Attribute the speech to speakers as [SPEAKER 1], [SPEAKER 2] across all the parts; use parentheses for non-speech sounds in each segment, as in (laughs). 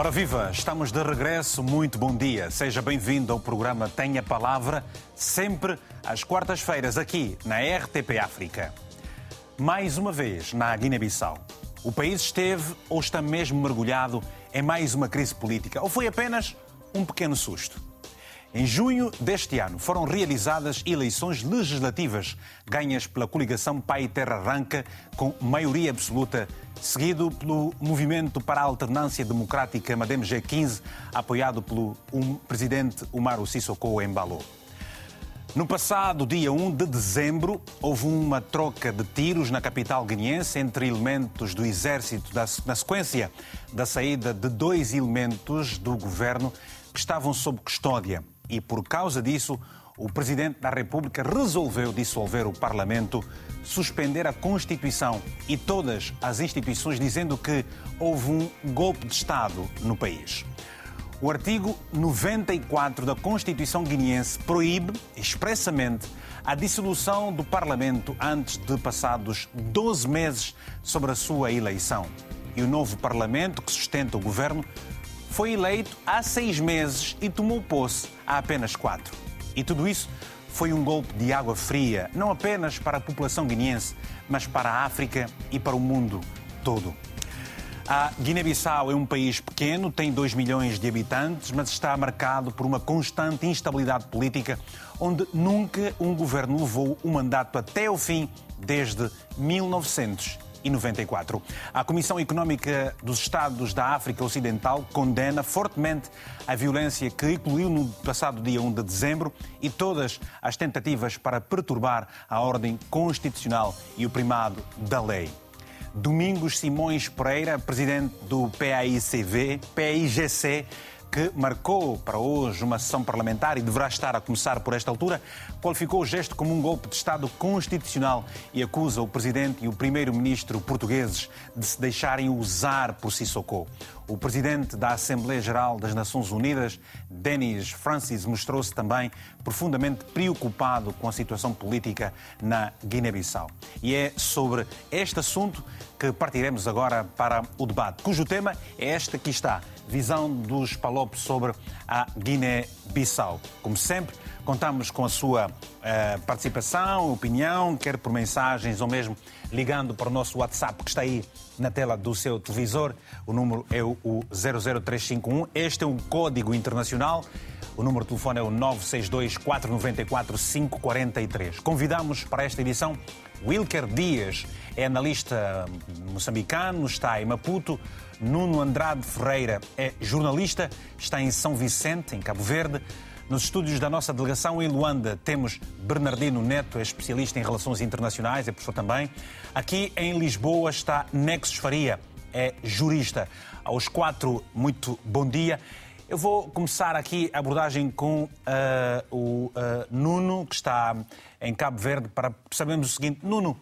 [SPEAKER 1] Ora viva, estamos de regresso, muito bom dia. Seja bem-vindo ao programa Tenha Palavra, sempre às quartas-feiras aqui na RTP África. Mais uma vez na Guiné-Bissau. O país esteve ou está mesmo mergulhado em mais uma crise política ou foi apenas um pequeno susto? Em junho deste ano foram realizadas eleições legislativas ganhas pela coligação Pai Terra Arranca com maioria absoluta, seguido pelo Movimento para a Alternância Democrática Madem G15, apoiado pelo um presidente Umaru Sissoko Embalo. No passado dia 1 de dezembro, houve uma troca de tiros na capital guineense entre elementos do exército, na sequência da saída de dois elementos do governo que estavam sob custódia e, por causa disso, o Presidente da República resolveu dissolver o Parlamento, suspender a Constituição e todas as instituições, dizendo que houve um golpe de Estado no país. O artigo 94 da Constituição guineense proíbe expressamente a dissolução do Parlamento antes de passados 12 meses sobre a sua eleição. E o novo Parlamento, que sustenta o governo, foi eleito há seis meses e tomou posse há apenas quatro. E tudo isso foi um golpe de água fria, não apenas para a população guineense, mas para a África e para o mundo todo. A Guiné-Bissau é um país pequeno, tem 2 milhões de habitantes, mas está marcado por uma constante instabilidade política, onde nunca um governo levou o mandato até o fim desde 1900 1994. A Comissão Económica dos Estados da África Ocidental condena fortemente a violência que eclodiu no passado dia 1 de dezembro e todas as tentativas para perturbar a ordem constitucional e o primado da lei. Domingos Simões Pereira, presidente do PAICV, PAIGC, que marcou para hoje uma sessão parlamentar e deverá estar a começar por esta altura, qualificou o gesto como um golpe de Estado constitucional e acusa o presidente e o primeiro-ministro portugueses de se deixarem usar por Sissoko. O presidente da Assembleia Geral das Nações Unidas, Denis Francis, mostrou-se também profundamente preocupado com a situação política na Guiné-Bissau. E é sobre este assunto que partiremos agora para o debate, cujo tema é este que está: visão dos Palopes sobre a Guiné-Bissau. Como sempre, contamos com a sua uh, participação, opinião, quer por mensagens ou mesmo ligando para o nosso WhatsApp que está aí na tela do seu televisor. O número é o 00351. Este é um código internacional. O número de telefone é o 962 494 543. Convidamos para esta edição Wilker Dias, é analista moçambicano, está em Maputo. Nuno Andrade Ferreira é jornalista, está em São Vicente, em Cabo Verde. Nos estúdios da nossa delegação em Luanda temos Bernardino Neto, é especialista em relações internacionais, é professor também. Aqui em Lisboa está Nexus Faria, é jurista. Aos quatro, muito bom dia. Eu vou começar aqui a abordagem com uh, o uh, Nuno, que está em Cabo Verde, para sabermos o seguinte. Nuno,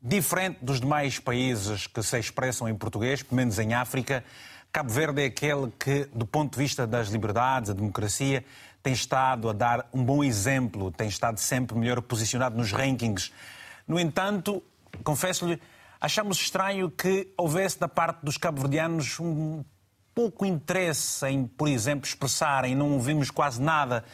[SPEAKER 1] diferente dos demais países que se expressam em português, pelo menos em África, Cabo Verde é aquele que, do ponto de vista das liberdades, da democracia, tem estado a dar um bom exemplo, tem estado sempre melhor posicionado nos rankings. No entanto, confesso-lhe, achamos estranho que houvesse da parte dos cabo-verdianos um pouco interesse em, por exemplo, expressarem, não vimos quase nada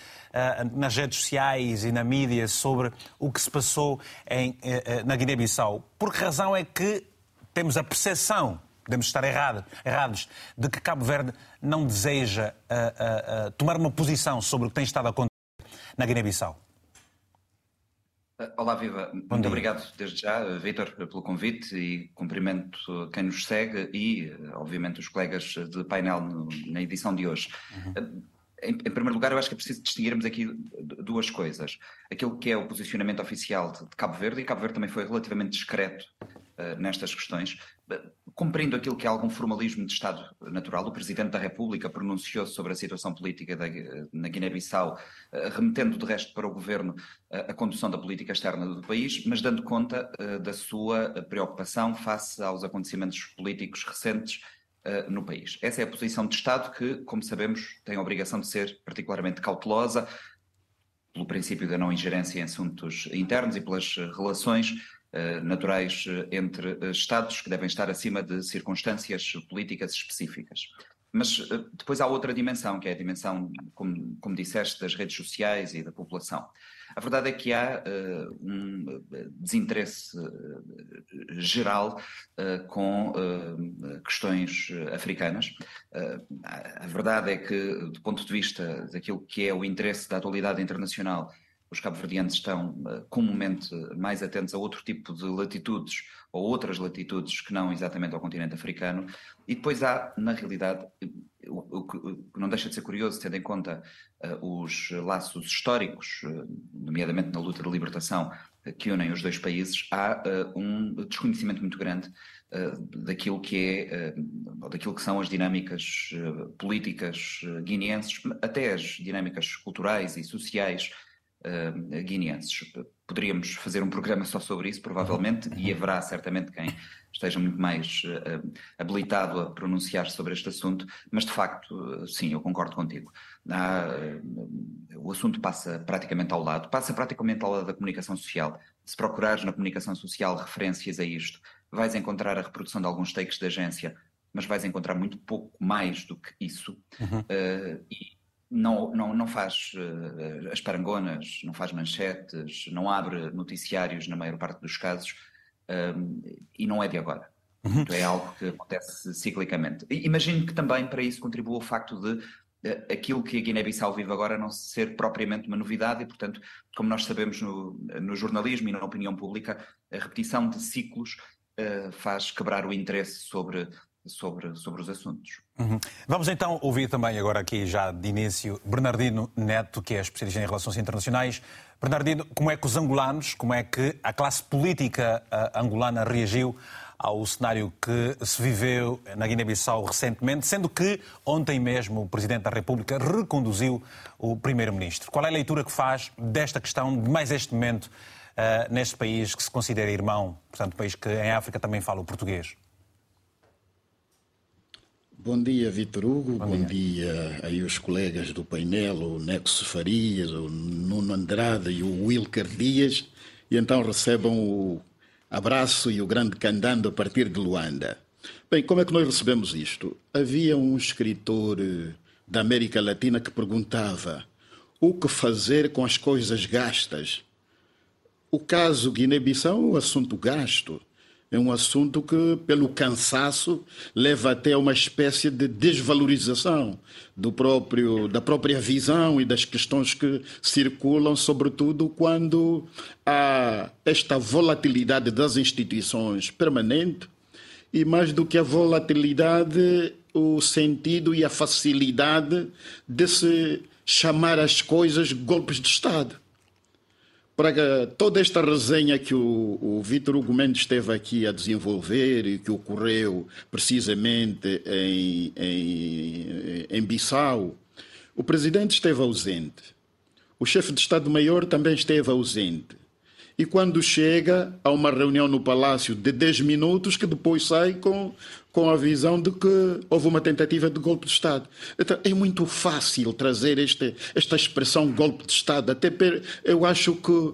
[SPEAKER 1] nas redes sociais e na mídia sobre o que se passou em, uh, na Guiné-Bissau. Por que razão é que temos a percepção podemos estar errado, errados, de que Cabo Verde não deseja uh, uh, uh, tomar uma posição sobre o que tem estado a acontecer na Guiné-Bissau?
[SPEAKER 2] Olá, Viva. Bom Muito dia. obrigado desde já, Vítor, pelo convite e cumprimento quem nos segue e, obviamente, os colegas de painel no, na edição de hoje. Uhum. Em, em, primeiro lugar, eu acho que é preciso distinguirmos aqui duas coisas. Aquilo que é o posicionamento oficial de, de Cabo Verde, e Cabo Verde também foi relativamente discreto uh, nestas questões, Cumprindo aquilo que é algum formalismo de Estado natural, o Presidente da República pronunciou sobre a situação política da, na Guiné-Bissau, eh, remetendo de resto para o Governo eh, a condução da política externa do país, mas dando conta uh, da sua preocupação face aos acontecimentos políticos recentes uh, no país. Essa é a posição de Estado que, como sabemos, tem a obrigação de ser particularmente cautelosa, pelo princípio da não ingerência em assuntos internos e pelas relações eh, naturais eh, entre eh, Estados que devem estar acima de circunstâncias políticas específicas. Mas depois há outra dimensão, que é a dimensão, como, como disseste, das redes sociais e da população. A verdade é que há uh, um desinteresse uh, geral uh, com questões africanas. a verdade é que, do ponto de vista daquilo que é o interesse da atualidade internacional, os cabo-verdianos estão comumente mais atentos a outro tipo de latitudes ou outras latitudes que não exatamente ao continente africano. E depois há, na realidade, o, que não deixa de ser curioso, tendo em conta uh, os laços históricos, uh, nomeadamente na luta de libertação, uh, que unem os dois países, há um desconhecimento muito grande daquilo que é, daquilo que são as dinâmicas políticas guineenses, até as dinâmicas culturais e sociais guineenses. Poderíamos fazer um programa só sobre isso, provavelmente, e haverá certamente quem esteja muito mais uh, habilitado a pronunciar sobre este assunto, mas de facto, sim, eu concordo contigo. Há, uh, o assunto passa praticamente ao lado, passa praticamente ao lado da comunicação social. Se procurares na comunicação social referências a isto, vais encontrar a reprodução de alguns takes da agência, mas vais encontrar muito pouco mais do que isso. Uhum. Uh, e não, não, não faz uh, as parangonas, não faz manchetes, não abre noticiários na maior parte dos casos um, e não é de agora. Uhum. É algo que acontece ciclicamente. E imagino que também para isso contribua o facto de uh, aquilo que a Guiné-Bissau vive agora não ser propriamente uma novidade e, portanto, como nós sabemos no, no jornalismo e na opinião pública, a repetição de ciclos uh, faz quebrar o interesse sobre sobre, sobre os assuntos.
[SPEAKER 1] Uhum. Vamos então ouvir também agora aqui já de início Bernardino Neto, que é especialista em relações internacionais. Bernardino, como é que os angolanos, como é que a classe política uh, angolana reagiu ao cenário que se viveu na Guiné-Bissau recentemente, sendo que ontem mesmo o Presidente da República reconduziu o Primeiro-Ministro. Qual é a leitura que faz desta questão, de mais este momento, uh, neste país que se considera irmão, portanto, país que em África também fala o português?
[SPEAKER 3] Bom dia, Vitor Hugo. Bom, Bom dia. dia. aí os colegas do painel, o Nexo Farias, o Nuno Andrade e o Wilker Dias. E então recebam o abraço e o grande candando a partir de Luanda. Bem, como é que nós recebemos isto? Havia um escritor eh, da América Latina que perguntava o que fazer com as coisas gastas. O caso Guiné-Bissau é um assunto gasto é um assunto que, pelo cansaço, leva até a uma espécie de desvalorização do próprio, da própria visão e das questões que circulam, sobretudo quando há esta volatilidade das instituições permanente e, mais do que a volatilidade, o sentido e a facilidade de se chamar as coisas golpes de Estado para toda esta resenha que o, o Vítor Hugo Mendes esteve aqui a desenvolver e que ocorreu precisamente em, em, em Bissau, o presidente esteve ausente. O chefe de Estado-Maior também esteve ausente. E quando chega a uma reunião no Palácio de 10 minutos, que depois sai com com a visão de que houve uma tentativa de golpe de Estado. Então, é muito fácil trazer este, esta expressão golpe de Estado. Até per, eu acho que,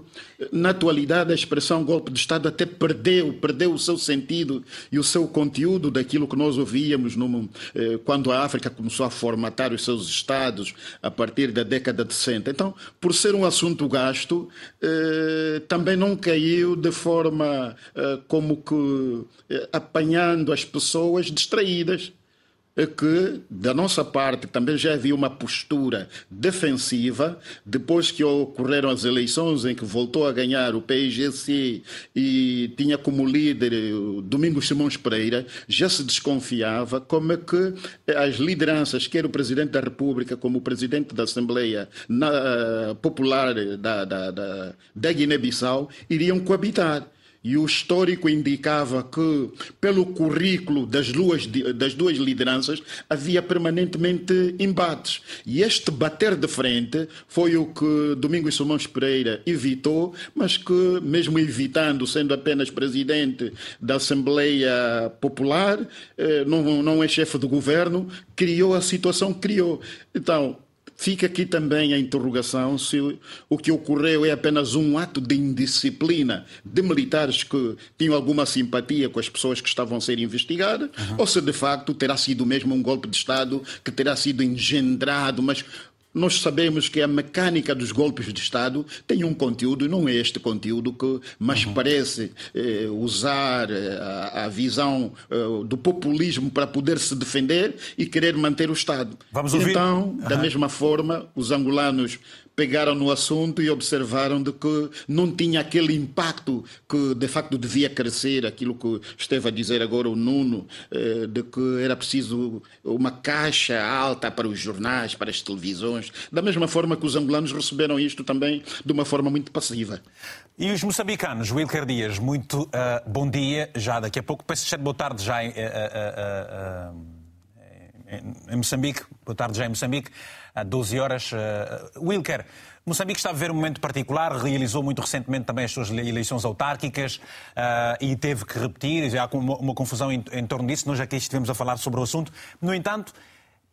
[SPEAKER 3] na atualidade, a expressão golpe de Estado até perdeu, perdeu o seu sentido e o seu conteúdo daquilo que nós ouvíamos no, eh, quando a África começou a formatar os seus Estados a partir da década de 60. Então, por ser um assunto gasto, eh, também não caiu de forma eh, como que eh, apanhando as pessoas pessoas distraídas. Que, da nossa parte, também já havia uma postura defensiva, depois que ocorreram as eleições em que voltou a ganhar o PIGC e tinha como líder o Domingos Simões Pereira, já se desconfiava como é que as lideranças, quer o Presidente da República, como o Presidente da Assembleia Popular da, da, da, da Guiné-Bissau, iriam coabitar e o histórico indicava que, pelo currículo das duas, das duas lideranças, havia permanentemente embates. E este bater de frente foi o que Domingos Simões Pereira evitou, mas que, mesmo evitando, sendo apenas presidente da Assembleia Popular, eh, não, é chefe do governo, criou a situação que criou. Então, Fica aqui também a interrogação se o que ocorreu é apenas um ato de indisciplina de militares que tinham alguma simpatia com as pessoas que estavam a ser investigadas, uhum. ou se de facto terá sido mesmo um golpe de Estado que terá sido engendrado, mas nós sabemos que a mecânica dos golpes de Estado tem um conteúdo, e não é este conteúdo que mais uhum. parece eh, usar eh, a, a visão eh, do populismo para poder se defender e querer manter o Estado.
[SPEAKER 1] Vamos ouvir.
[SPEAKER 3] Então, uhum. da mesma forma, os angolanos pegaram no assunto e observaram de que não tinha aquele impacto que de facto devia crescer, aquilo que esteve a dizer agora o Nuno, eh, de que era preciso uma caixa alta para os jornais, para as televisões, da mesma forma que os angolanos receberam isto também de uma forma muito passiva.
[SPEAKER 1] E os moçambicanos, Wilker Dias, muito uh, bom dia, já daqui a pouco, peço boa tarde já uh, uh, em Moçambique, boa tarde já em Moçambique há 12 horas. Wilker, Moçambique está a viver um momento particular, realizou muito recentemente também as suas eleições autárquicas uh, e teve que repetir, há uma, uma confusão em, em, torno disso, nós aqui estivemos a falar sobre o assunto. No entanto,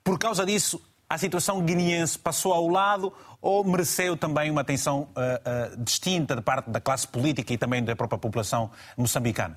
[SPEAKER 1] por causa disso, a situação guineense passou ao lado ou mereceu também uma atenção uh, uh, distinta da parte da classe política e também da própria população moçambicana?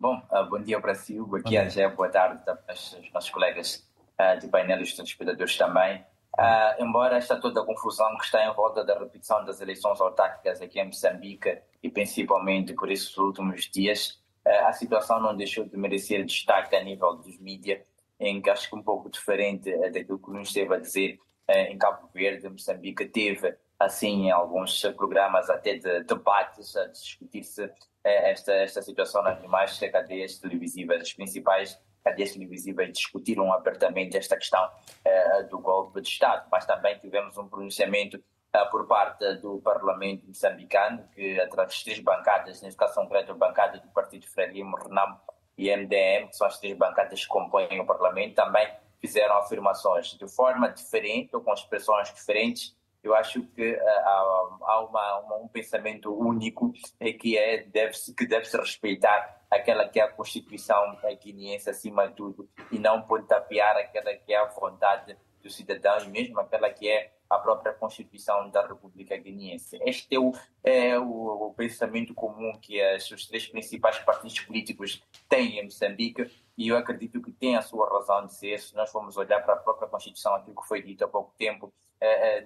[SPEAKER 4] Bom, bom dia para si, aqui a Angé, boa tarde aos nossos colegas uh, de painel e os telespectadores também. Uh, embora esta toda a confusão que está em volta da repetição das eleições autárquicas aqui em Moçambique e principalmente por esses últimos dias, uh, a situação não deixou de merecer destaque a nível dos mídias, em que acho que um pouco diferente daquilo que nos esteve a dizer em Cabo Verde, Moçambique teve assim alguns programas até de debates a discutir-se esta, esta situação nas demais cadeias televisivas, as principais cadeias televisivas discutiram abertamente esta questão uh, do golpe de Estado, mas também tivemos um pronunciamento uh, por parte do Parlamento moçambicano, que através de três bancadas, neste caso concreto a bancada do Partido Frelimo, Renamo e MDM, que são as três bancadas que compõem o Parlamento, também fizeram afirmações de forma diferente ou com expressões diferentes. Eu acho que uh, há, há uma, uma, um pensamento único é que é deve que deve se respeitar aquela que é a Constituição guineense acima de tudo e não pontapear aquela que é a vontade do cidadão e mesmo aquela que é a própria Constituição da República Guineense. Este é o, é o, o pensamento comum que as, os três principais partidos políticos têm em Moçambique e eu acredito que tem a sua razão de ser. Se nós formos olhar para a própria Constituição, aquilo que foi dito há pouco tempo,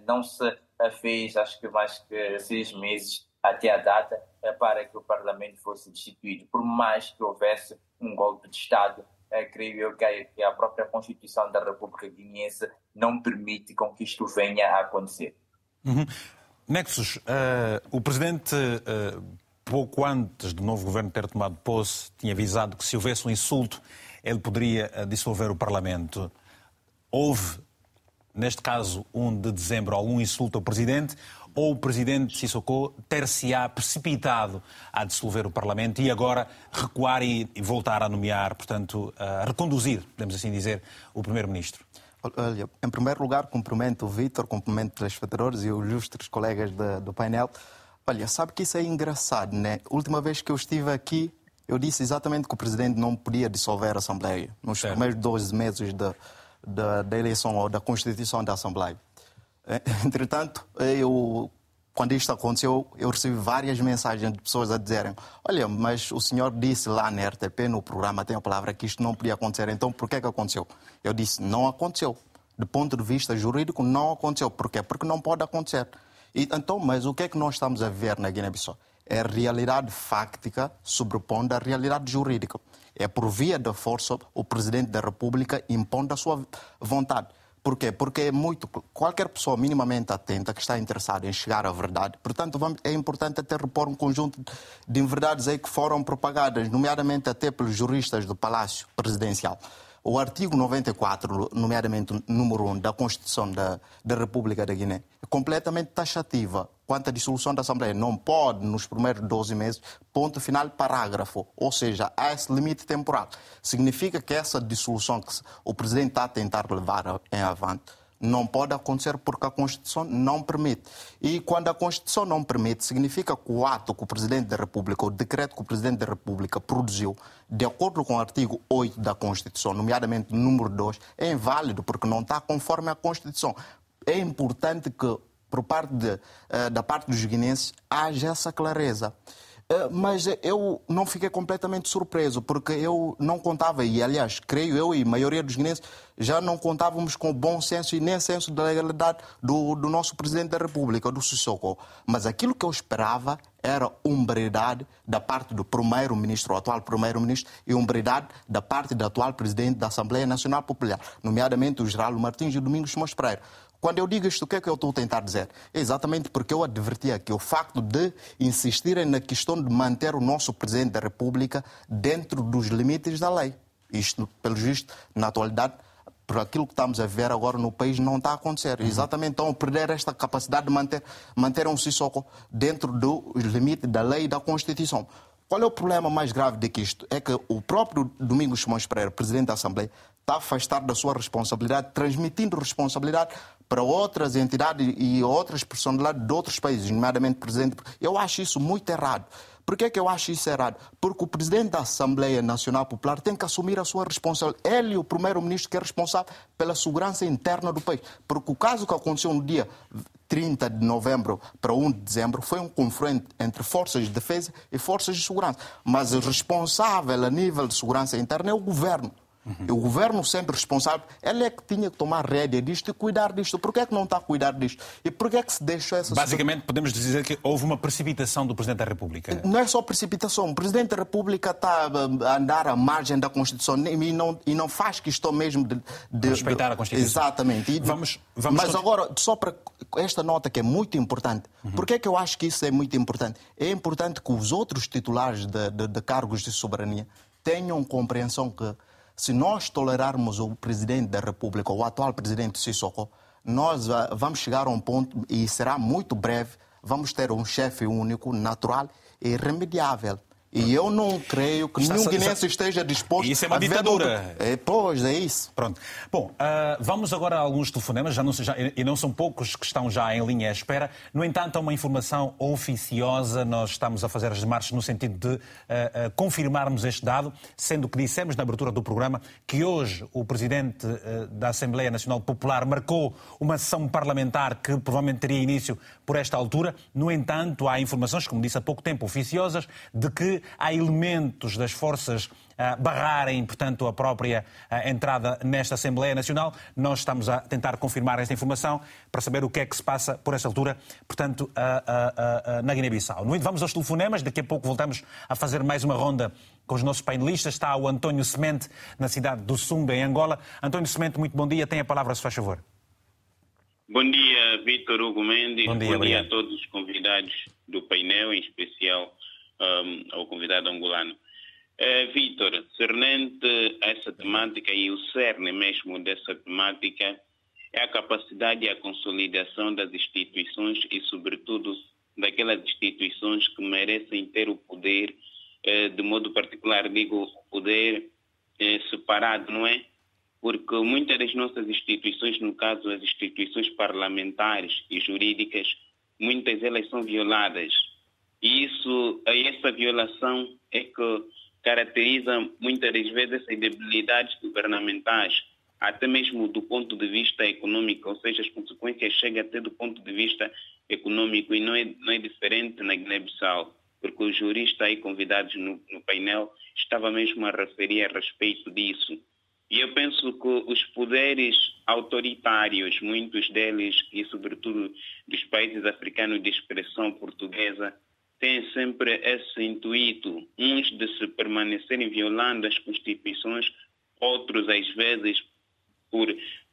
[SPEAKER 4] não se fez, acho que mais que seis meses até a data, é, para que o Parlamento fosse destituído. Por mais que houvesse um golpe de Estado, creio eu que a própria Constituição da República Guineense não permite com que isto venha a acontecer.
[SPEAKER 1] Uhum. Nexus, uh, o Presidente, uh, pouco antes do novo governo ter tomado posse, tinha avisado que se houvesse um insulto, ele poderia dissolver o Parlamento. Houve, neste caso, 1 de dezembro, algum insulto ao Presidente ou o presidente Sissoko ter-se-á precipitado a dissolver o Parlamento e agora recuar e voltar a nomear, portanto, a reconduzir, podemos assim dizer, o primeiro-ministro?
[SPEAKER 5] Olha, em primeiro lugar, cumprimento o Vítor, cumprimento os telespectadores e os ilustres colegas de, do painel. Olha, sabe que isso é engraçado, né? Última vez que eu estive aqui, eu disse exatamente que o presidente não podia dissolver a Assembleia nos certo. primeiros 12 meses da, da, da eleição ou da constituição da Assembleia. É, (laughs) entretanto, eu, quando isto aconteceu, eu recebi várias mensagens de pessoas a dizerem: Olha, mas o senhor disse lá na RTP, no programa Tem a Palavra, que isto não podia acontecer, então por que, é que aconteceu? Eu disse: Não aconteceu. Do ponto de vista jurídico, não aconteceu. Por quê? Porque não pode acontecer. E, então, mas o que é que nós estamos a ver na Guiné-Bissau? É a realidade fáctica sobrepondo à realidade jurídica. É por via da força o Presidente da República impondo a sua vontade. Por quê? Porque é muito. Qualquer pessoa minimamente atenta que está interessada em chegar à verdade, portanto, é importante até repor um conjunto de inverdades aí que foram propagadas, nomeadamente até pelos juristas do Palácio Presidencial. O artigo 94, nomeadamente número 1 da Constituição da, da República da Guiné, é completamente taxativa quanto à dissolução da Assembleia. Não pode, nos primeiros 12 meses, ponto final, parágrafo. Ou seja, há esse limite temporal. Significa que essa dissolução que o Presidente está a tentar levar em avante Não pode acontecer porque a Constituição não permite. E quando a Constituição não permite, significa que o ato que o Presidente da República, o decreto que o Presidente da República produziu, de acordo com o artigo 8 da Constituição, nomeadamente número 2, é inválido porque não está conforme a Constituição. É importante que, por parte de, eh, da parte dos guinenses, haja essa clareza. Eh, mas eu não fiquei completamente surpreso, porque eu não contava, e aliás, creio eu e a maioria dos guinenses, já não contávamos com o bom senso e nem senso da legalidade do, do nosso Presidente da República, do Sissoko. Mas aquilo que eu esperava era umbridade da parte do primeiro-ministro, atual primeiro-ministro, e umbridade da parte do atual presidente da Assembleia Nacional Popular, nomeadamente o Geraldo Martins e o Domingos Pereira. Quando eu digo isto, o que é que eu estou a tentar dizer? É exatamente porque eu adverti aqui o facto de insistirem na questão de manter o nosso Presidente da República dentro dos limites da lei. Isto, pelo visto, na atualidade, por aquilo que estamos a ver agora no país, não está a acontecer. Uhum. Exatamente, estão a perder esta capacidade de manter, manter um Sissoko dentro dos limites da lei e da Constituição. Qual é o problema mais grave de que isto? É que o próprio Domingos Simões Pereira, Presidente da Assembleia, está afastado da sua responsabilidade, transmitindo responsabilidade para outras entidades e outras personalidades de outros países, nomeadamente presidente. Eu acho isso muito errado. Por que, é que eu acho isso errado? Porque o presidente da Assembleia Nacional Popular tem que assumir a sua responsabilidade. Ele, o primeiro-ministro, que é responsável pela segurança interna do país. Porque o caso que aconteceu no dia 30 de novembro para 1 de dezembro foi um confronto entre forças de defesa e forças de segurança. Mas o responsável a nível de segurança interna é o governo. Uhum. O governo sempre responsável, ele é que tinha que tomar rédea disto e cuidar disto. Por que é que não está a cuidar disto? E por que é que se deixa essa...
[SPEAKER 1] Basicamente, podemos dizer que houve uma precipitação do Presidente da República.
[SPEAKER 5] Não é só precipitação. O Presidente da República está a andar à margem da Constituição e não, e não faz questão mesmo de... de
[SPEAKER 1] Respeitar a Constituição.
[SPEAKER 5] Exatamente. E,
[SPEAKER 1] vamos, vamos
[SPEAKER 5] Mas agora, só para esta nota que é muito importante. Uhum. Por que é que eu acho que isso é muito importante? É importante que os outros titulares de, de, de cargos de soberania tenham compreensão que se nós tolerarmos o presidente da República, o atual presidente Sissoko, nós vamos chegar a um ponto, e será muito breve, vamos ter um chefe único, natural e irremediável. E eu não creio que nenhum guinense esteja disposto
[SPEAKER 1] isso é uma a ditadura.
[SPEAKER 5] É, pois, é isso.
[SPEAKER 1] Pronto. Bom, uh, vamos agora a alguns telefonemas, já não, já, e não são poucos que estão já em linha à espera. No entanto, há uma informação oficiosa. Nós estamos a fazer as demarches no sentido de uh, uh, confirmarmos este dado, sendo que dissemos na abertura do programa que hoje o Presidente da Assembleia Nacional Popular marcou uma sessão parlamentar que provavelmente teria início por esta altura. No entanto, há informações, como disse há pouco tempo, oficiosas, de que há elementos das forças uh, barrarem, portanto, a própria uh, entrada nesta Assembleia Nacional. Nós estamos a tentar confirmar esta informação para saber o que é que se passa por esta altura, portanto, uh, na Guiné-Bissau. Vamos aos telefonemas, daqui a pouco voltamos a fazer mais uma ronda com os nossos painelistas. Está o António Semente, na cidade do Sumba, em Angola. António Semente, muito bom dia. Tem a palavra, se faz favor.
[SPEAKER 6] Bom dia, Vitor Hugo Mendes.
[SPEAKER 1] Bom dia,
[SPEAKER 6] bom dia a todos os convidados do painel, em especial um, ao convidado angolano. Uh, Vitor, cernente essa temática e o cerne mesmo dessa temática é a capacidade e a consolidação das instituições e, sobretudo, daquelas instituições que merecem ter o poder, uh, de modo particular, digo, o poder uh, separado, não é? Porque muitas das nossas instituições, no caso as instituições parlamentares e jurídicas, muitas delas são violadas e isso, essa violação é que caracteriza muitas das vezes essas debilidades governamentais, até mesmo do ponto de vista econômico, ou seja, as consequências chegam até do ponto de vista econômico e não é, não é diferente na Guiné-Bissau, porque o jurista aí convidados no, no painel estava mesmo a referir a respeito disso. E eu penso que os poderes autoritários, muitos deles, e sobretudo dos países africanos de expressão portuguesa, têm sempre esse intuito, uns de se permanecerem violando as constituições, outros às vezes por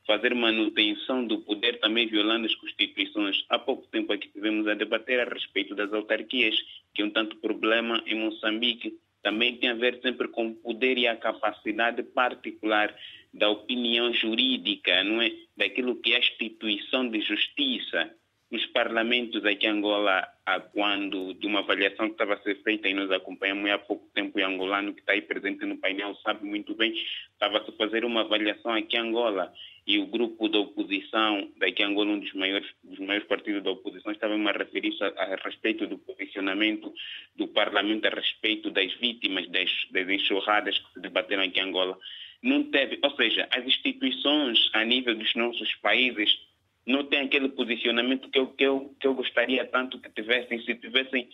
[SPEAKER 6] fazer manutenção do poder também violando as constituições. Há pouco tempo aqui tivemos a debater a respeito das autarquias, que é um tanto problema em Moçambique, também tem a ver sempre com o poder e a capacidade particular da opinião jurídica, não é? Daquilo que é a instituição de justiça os parlamentos aqui em Angola, quando de uma avaliação que estava a ser feita e nós acompanhamos há pouco tempo, e angolano que está aí presente no painel sabe muito bem, estava a fazer uma avaliação aqui em Angola e o grupo da oposição, daqui Angola, um dos maiores, dos maiores partidos da oposição, estava a referir-se a, a, respeito do posicionamento do Parlamento a respeito das vítimas das, das enxurradas que se debateram aqui em Angola. Não teve, ou seja, as instituições a nível dos nossos países não têm aquele posicionamento que eu, que eu, que eu gostaria tanto que tivessem, se tivessem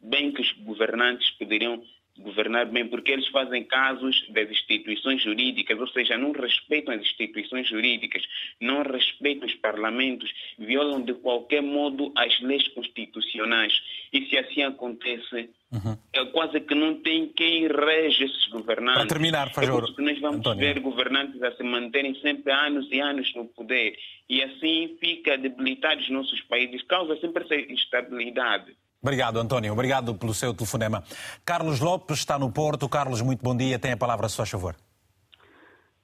[SPEAKER 6] bem que os governantes poderiam governar bem, porque eles fazem casos das instituições jurídicas, ou seja, não respeitam as instituições jurídicas, não respeitam os parlamentos, violam de qualquer modo as leis constitucionais. E se assim acontece, uhum. é quase que não tem quem rege esses governantes.
[SPEAKER 1] Para terminar, favor.
[SPEAKER 6] É nós vamos ver governantes a se manterem sempre anos e anos no poder. E assim fica debilitado os nossos países, causa sempre essa instabilidade.
[SPEAKER 1] Obrigado, António. Obrigado pelo seu telefonema. Carlos Lopes está no Porto. Carlos, muito bom dia. Tem a palavra, se faz favor.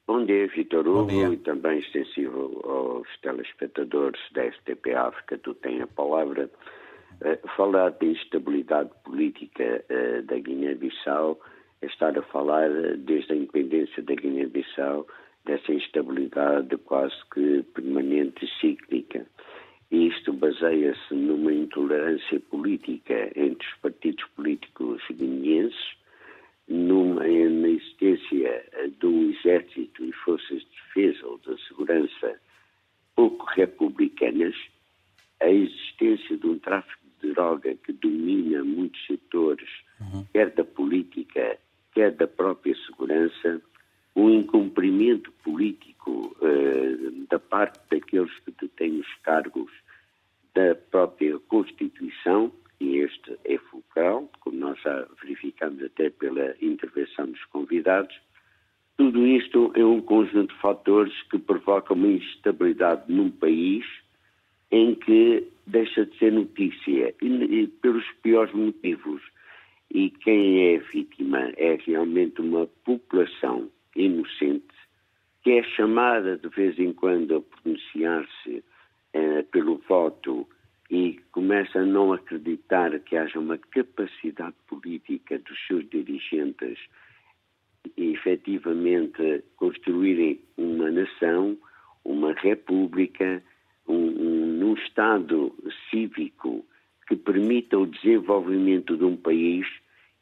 [SPEAKER 7] Bom dia, Vitor Hugo, e também extensivo aos telespectadores da STP África. Tu tens a palavra. Uh, falar de instabilidade política uh, da Guiné-Bissau é estar a falar, uh, desde a independência da Guiné-Bissau, dessa instabilidade quase que permanente e cíclica. Isto baseia-se numa intolerância política entre os partidos políticos guineenses, numa, na existência de um exército e forças de defesa ou de segurança pouco republicanas, a existência de um tráfico de droga que domina muitos setores, uhum. quer da política, quer da própria segurança, um incumprimento político uh, da parte daqueles que detêm os cargos da própria Constituição, e este é fulcral, como nós já verificamos até pela intervenção dos convidados, tudo isto é um conjunto de fatores que provocam uma instabilidade num país em que deixa de ser notícia, e, e pelos piores motivos. E quem é vítima é realmente uma população inocente que é chamada de vez em quando a pronunciar-se eh, pelo voto e começa a não acreditar que haja uma capacidade política dos seus dirigentes e efetivamente construírem uma nação, uma república, um, um, um Estado cívico que permita o desenvolvimento de um país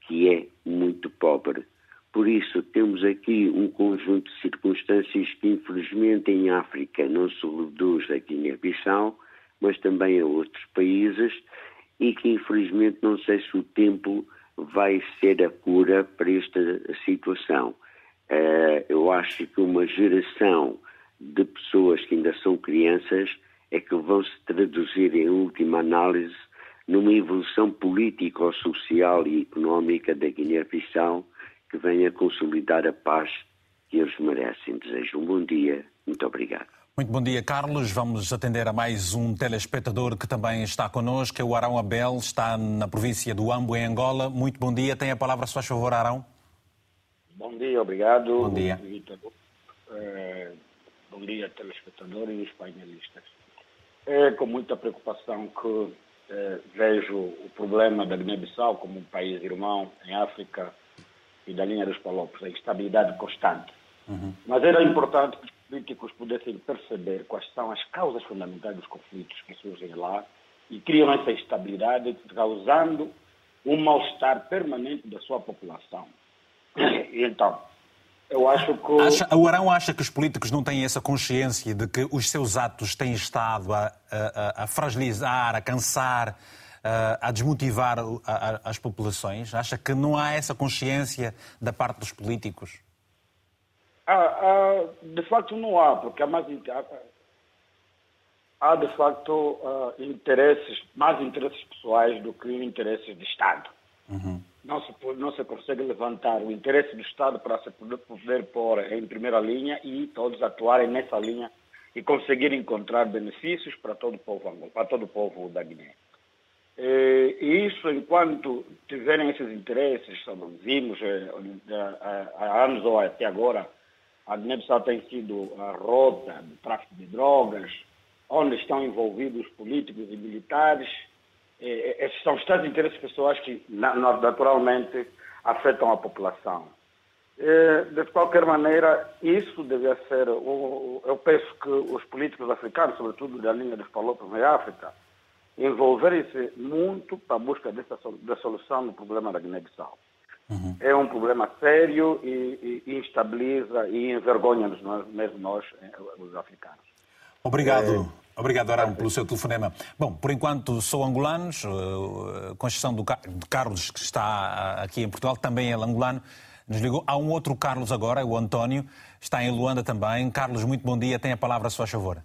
[SPEAKER 7] que é muito pobre. Por isso, temos aqui um conjunto de circunstâncias que, infelizmente, em África não se reduz a Guiné-Bissau, mas também a outros países, e que, infelizmente, não sei se o tempo vai ser a cura para esta situação. Uh, eu acho que uma geração de pessoas que ainda são crianças é que vão se traduzir, em última análise, numa evolução político-social e económica da Guiné-Bissau que venha consolidar a paz que eles merecem. Desejo um bom dia. Muito obrigado.
[SPEAKER 1] Muito bom dia, Carlos. Vamos atender a mais um telespectador que também está connosco, é o Arão Abel, está na província do Ambo, em Angola. Muito bom dia. Tem a palavra, se faz favor, Arão.
[SPEAKER 8] Bom dia, obrigado.
[SPEAKER 1] Bom dia.
[SPEAKER 8] É, bom dia, telespectadores e os painelistas. É com muita preocupação que é, vejo o problema da Guiné-Bissau como um país irmão em África, e da linha dos Palopes, a instabilidade constante. Uhum. Mas era importante que os políticos pudessem perceber quais são as causas fundamentais dos conflitos que surgem lá e criam essa instabilidade, causando um mal-estar permanente da sua população. E então, eu acho que.
[SPEAKER 1] Acha, o Arão acha que os políticos não têm essa consciência de que os seus atos têm estado a, a, a fragilizar, a cansar a desmotivar as populações? Acha que não há essa consciência da parte dos políticos?
[SPEAKER 8] Ah, ah, de facto não há, porque há mais há de facto uh, interesses, mais interesses pessoais do que interesses de Estado. Uhum. Não, se, não se consegue levantar o interesse do Estado para se poder, poder pôr em primeira linha e todos atuarem nessa linha e conseguir encontrar benefícios para todo o povo, para todo o povo da Guiné. Eh, e isso, enquanto tiverem esses interesses, vimos eh, há anos ou até agora, a Guiné-Bissau tem sido a rota do tráfico de drogas, onde estão envolvidos políticos e militares. Eh, esses são os tais interesses pessoais que naturalmente afetam a população. Eh, de qualquer maneira, isso devia ser. Eu penso que os políticos africanos, sobretudo da linha dos Palopes na África, envolverem-se muito para a busca dessa, da solução do problema da Guiné-Bissau. Uhum. É um problema sério e, e instabiliza e envergonha-nos mesmo nós, eh, os africanos.
[SPEAKER 1] Obrigado. É... Obrigado, Arão, pelo seu telefonema. Bom, por enquanto sou angolanos, com exceção do Carlos, que está aqui em Portugal, também é angolano nos ligou. Há um outro Carlos agora, o António, está em Luanda também. Carlos, muito bom dia. Tem a palavra, a sua favor.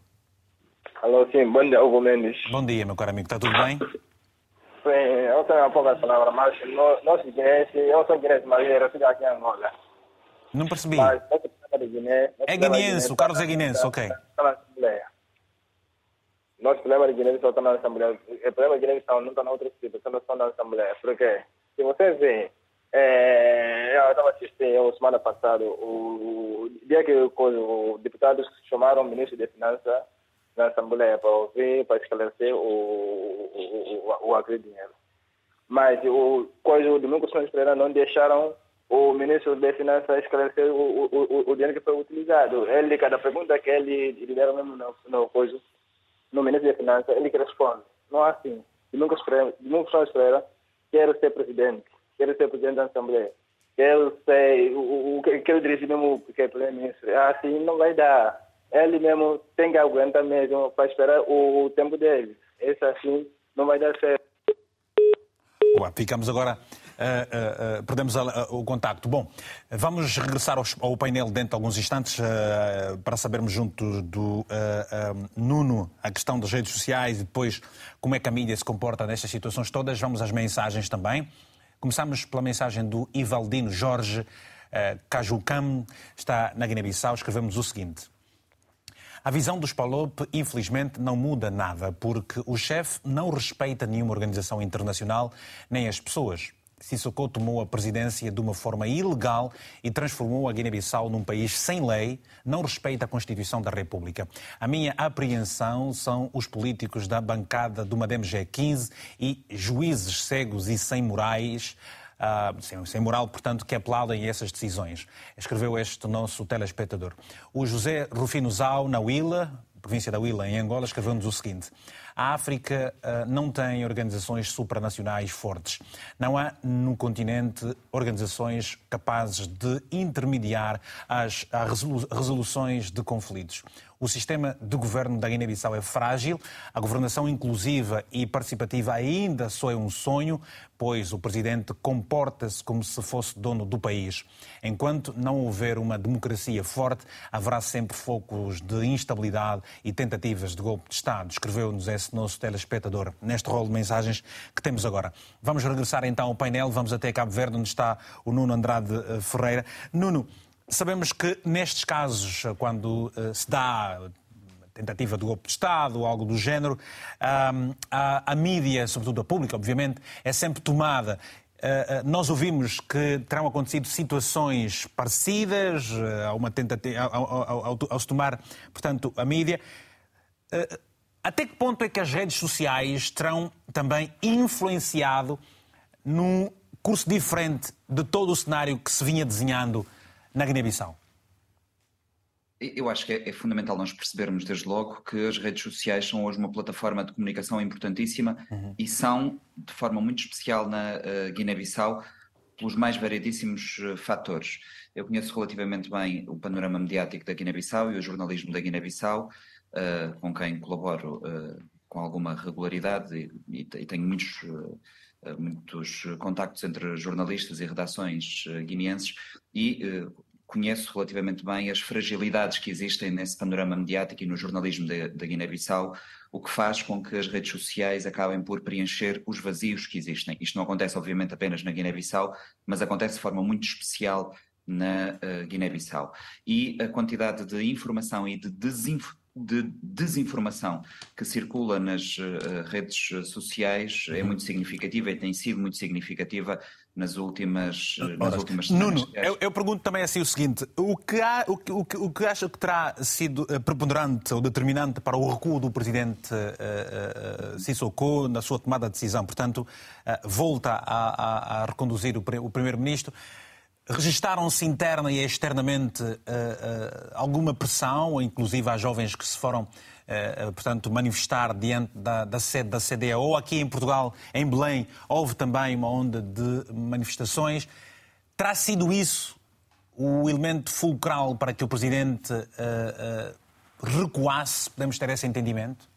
[SPEAKER 9] Alô, sim. Bom dia, Hugo Mendes.
[SPEAKER 1] Bom dia, meu caro amigo. Está tudo bem?
[SPEAKER 9] Sim, eu tenho poucas palavras, mas nós guineenses, eu sou guineense, mas eu fico aqui em Angola.
[SPEAKER 1] Não percebi. Mas, Guiné, é guineense, o Carlos é guineense, ok.
[SPEAKER 9] Nosso problema de Guiné só está na Assembleia. O problema de Guiné não está na outra situação, não está na Assembleia. Porque, se você vê, é, eu estava assistindo semana passada, o, o dia que os deputados chamaram o ministro de Finanças na Assembleia para ouvir, para esclarecer o, o, o, o agredinheiro. Mas o, coisa, o Domingo Santos Pereira não deixaram o ministro de Finanças esclarecer o, o, o, dinheiro que foi utilizado. Ele, cada pergunta que ele, ele deram mesmo no, no, coisa, no ministro de Finanças, ele que responde. Não é assim. Domingo Santos Pereira quer ser presidente quero ser presidente da Assembleia, quero ser, o, o, quero dirigir mesmo que é primeiro-ministro. Assim não vai dar. Ele mesmo tem que aguentar mesmo para esperar o, o tempo dele. Esse assim não vai dar certo.
[SPEAKER 1] Boa, ficamos agora. Uh, uh, uh, perdemos o contacto. Bom, vamos regressar ao, ao, painel dentro de alguns instantes para sabermos junto do Nuno a questão das redes sociais e depois como é que a mídia se comporta nestas situações todas. Vamos às mensagens também. Começamos pela mensagem do Ivaldino Jorge uh, Cajucam, está na Guiné-Bissau. Escrevemos o seguinte. A visão dos Palop, infelizmente, não muda nada, porque o chefe não respeita nenhuma organização internacional nem as pessoas. Sissoko tomou a presidência de uma forma ilegal e transformou a Guiné-Bissau num país sem lei, não respeita a Constituição da República. A minha apreensão são os políticos da bancada do MADEMG 15 e juízes cegos e sem morais, Uh, sem, moral, portanto, que aplaudem essas decisões. Escreveu este nosso telespectador. O José Rufino Zau, na Huila, província da Huila, em Angola, escreveu-nos o seguinte. A África uh, não tem organizações supranacionais fortes. Não há no continente organizações capazes de intermediar as, as resoluções de conflitos. O sistema de governo da Guiné-Bissau é frágil, a governação inclusiva e participativa ainda só é um sonho, pois o presidente comporta-se como se fosse dono do país. Enquanto não houver uma democracia forte, haverá sempre focos de instabilidade e tentativas de golpe de Estado, escreveu-nos esse nosso telespectador neste rol de mensagens que temos agora. Vamos regressar então ao painel, vamos até Cabo Verde, onde está o Nuno Andrade eh, Ferreira. Nuno, Sabemos que nestes casos, quando uh, se dá tentativa de golpe de Estado ou algo do género, a, a mídia, sobretudo a pública, obviamente, é sempre tomada Uh, nós ouvimos que terão acontecido situações parecidas a uma tentativa, ao, ao, ao, ao, se tomar, portanto, a mídia. Até que ponto é que as redes sociais terão também influenciado num curso diferente de todo o cenário que se vinha desenhando na Guiné-Bissau?
[SPEAKER 2] Eu acho que é, é, fundamental nós percebermos desde logo que as redes sociais são hoje uma plataforma de comunicação importantíssima uhum. e são, de forma muito especial na uh, Guiné-Bissau, pelos mais variedíssimos uh, fatores. Eu conheço relativamente bem o panorama mediático da Guiné-Bissau e o jornalismo da Guiné-Bissau, uh, com quem colaboro com alguma regularidade e, e tenho muitos muitos contactos entre jornalistas e redações guineenses e conheço relativamente bem as fragilidades que existem nesse panorama mediático e no jornalismo da Guiné-Bissau, o que faz com que as redes sociais acabem por preencher os vazios que existem. Isto não acontece, obviamente, apenas na Guiné-Bissau, mas acontece de forma muito especial na uh, Guiné-Bissau. E a quantidade de informação e de desinformação de desinformação que circula nas uh, redes sociais é uhum. muito significativa e tem sido muito significativa nas últimas, uh, nas últimas
[SPEAKER 1] semanas. Nuno, eu, eu, pergunto também assim o seguinte: o que, há, o, o, o que acha que terá sido eh, preponderante ou determinante para o recuo do presidente uh, Sissoko na sua tomada de decisão? Portanto, volta a, a, a reconduzir o, o primeiro-ministro. Registaram-se interna e externamente uh, uh, alguma pressão, inclusive às jovens que se foram, uh, portanto, manifestar diante da, da, sede da CDAO. Aqui em Portugal, em Belém, houve também uma onda de manifestações. Terá sido isso o elemento fulcral para que o Presidente recuasse? Podemos ter esse entendimento?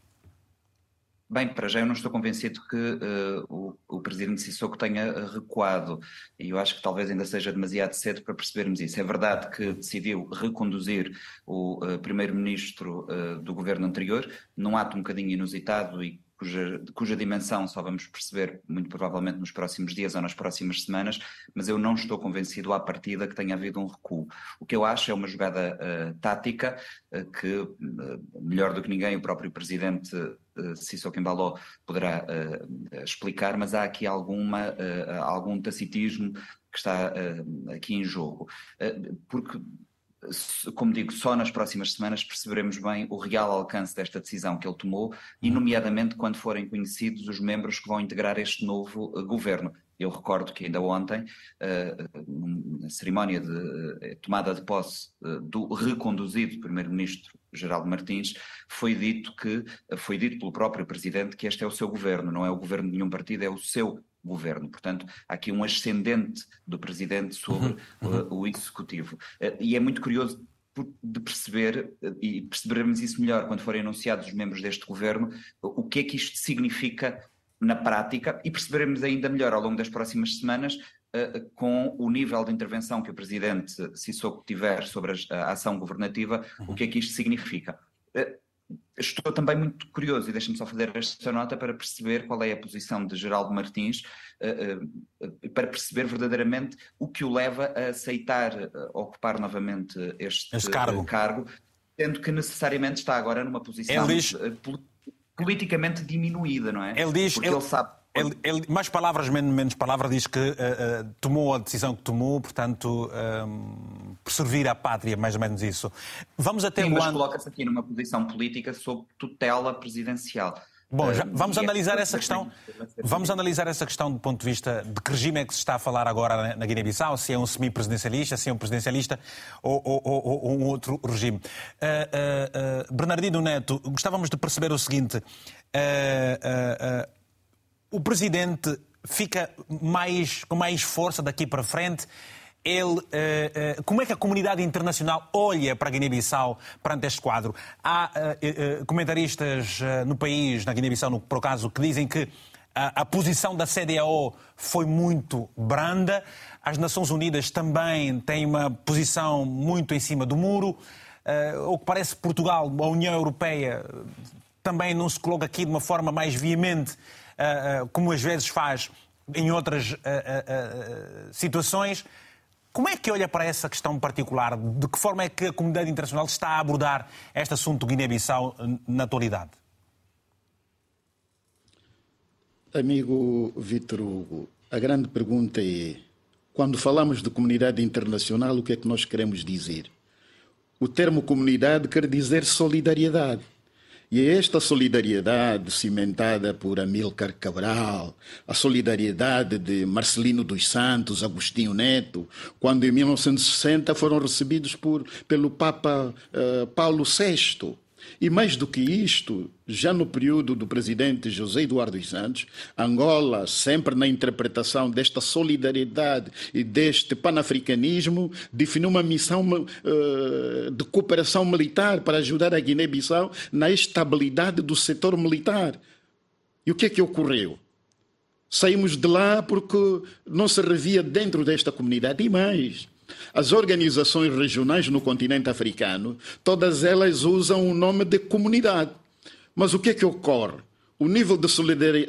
[SPEAKER 2] Bem, para já eu não estou convencido que uh, o, o, Presidente Sissoko tenha recuado e eu acho que talvez ainda seja demasiado cedo para percebermos isso. É verdade que decidiu reconduzir o uh, Primeiro-Ministro uh, do governo anterior num ato um bocadinho inusitado e cuja, cuja dimensão só vamos perceber muito provavelmente nos próximos dias ou nas próximas semanas, mas eu não estou convencido à partida que tenha havido um recuo. O que eu acho é uma jogada uh, tática uh, que, uh, melhor do que ninguém, o próprio Presidente uh, Sissoko Embalo poderá explicar, mas há aqui alguma, algum tacitismo que está aqui em jogo. porque como digo, só nas próximas semanas perceberemos bem o real alcance desta decisão que ele tomou, e nomeadamente quando forem conhecidos os membros que vão integrar este novo governo. Eu recordo que ainda ontem, uh, na cerimónia de uh, tomada de posse uh, do reconduzido primeiro-ministro Geraldo Martins, foi dito que foi dito pelo próprio presidente que este é o seu governo, não é o governo de nenhum partido, é o seu governo. Portanto, há aqui um ascendente do presidente sobre uhum, uhum. o executivo. Eh, e é muito curioso de perceber, eh, e perceberemos isso melhor quando forem anunciados os membros deste governo, o que é que isto significa na prática e perceberemos ainda melhor ao longo das próximas semanas uh, com o nível de intervenção que o Presidente Sissoko tiver sobre a, a ação governativa, uhum. o que é que isto significa. Uh, Estou também muito curioso, e deixa-me só fazer esta nota para perceber qual é a posição de Geraldo Martins, uh, para perceber verdadeiramente o que o leva a aceitar ocupar novamente este, este cargo. cargo, tendo que necessariamente está agora numa posição diz... politicamente diminuída, não é?
[SPEAKER 1] Ele diz, Porque ele, ele sabe ele, ele, mais palavras, menos, menos palavras, diz que uh, uh, tomou a decisão que tomou, portanto, um, por servir à pátria, mais ou menos isso.
[SPEAKER 2] Vamos até Sim, mas ano... coloca-se aqui numa posição política sob tutela presidencial.
[SPEAKER 1] Bom, já, vamos analisar essa questão. Vamos analisar essa questão do ponto de vista de que regime é que se está a falar agora na Guiné-Bissau, se é um semi-presidencialista, se é um presidencialista ou, ou, ou, ou um outro regime. Uh, uh, uh, Bernardino Neto, gostávamos de perceber o seguinte: o presidente fica mais, com mais força daqui para frente. Ele, uh, uh, como é que a comunidade internacional olha para a Guiné-Bissau perante este quadro? Há uh, comentaristas no país, na Guiné-Bissau, por acaso, que dizem que a, a posição da CDAO foi muito branda. As Nações Unidas também têm uma posição muito em cima do muro. o que parece Portugal, a União Europeia, também não se coloca aqui de uma forma mais veemente uh, uh, como às vezes faz em outras uh, situações. Como é que olha para essa questão particular? De que forma é que a comunidade internacional está a abordar este assunto Guiné-Bissau na atualidade?
[SPEAKER 3] Amigo Vitor Hugo, a grande pergunta é: quando falamos de comunidade internacional, o que é que nós queremos dizer? O termo comunidade quer dizer solidariedade. E é esta solidariedade cimentada por Amílcar Cabral, a solidariedade de Marcelino dos Santos, Agostinho Neto, quando em 1960 foram recebidos por, pelo Papa uh, Paulo VI, e mais do que isto, já no período do presidente José Eduardo Santos, Angola, sempre na interpretação desta solidariedade e deste panafricanismo, definiu uma missão uh, de cooperação militar para ajudar a Guiné-Bissau na estabilidade do setor militar. E o que é que ocorreu? Saímos de lá porque não se revia dentro desta comunidade e mais as organizações regionais no continente africano, todas elas usam o nome de comunidade. Mas o que é que ocorre? O nível de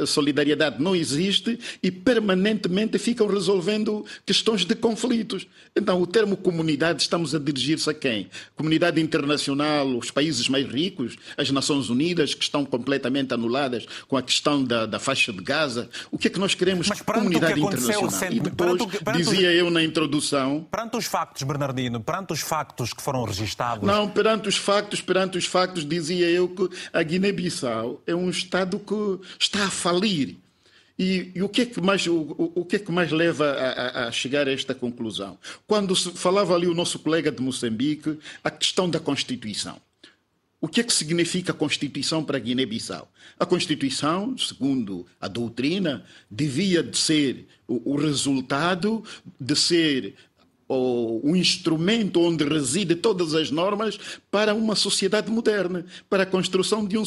[SPEAKER 3] solidariedade não existe e permanentemente ficam resolvendo questões de conflitos. Então, o termo comunidade estamos a dirigir-se a quem? Comunidade internacional, os países mais ricos, as Nações Unidas, que estão completamente anuladas com a questão da, da faixa de Gaza. O que é que nós queremos?
[SPEAKER 1] Mas
[SPEAKER 3] comunidade internacional.
[SPEAKER 1] Sempre,
[SPEAKER 3] e depois, perante, perante dizia eu na introdução.
[SPEAKER 1] Perante os factos, Bernardino, perante os factos que foram registados.
[SPEAKER 3] Não, perante os factos, perante os factos, dizia eu que a Guiné-Bissau é um Estado que está a falir. E, e, o, que é que mais, o, o que é que mais leva a, a, a, chegar a esta conclusão? Quando falava ali o nosso colega de Moçambique, a questão da Constituição. O que é que significa a Constituição para Guiné-Bissau? A Constituição, segundo a doutrina, devia de ser o, o resultado de ser o, o instrumento onde reside todas as normas para uma sociedade moderna, para a construção de um,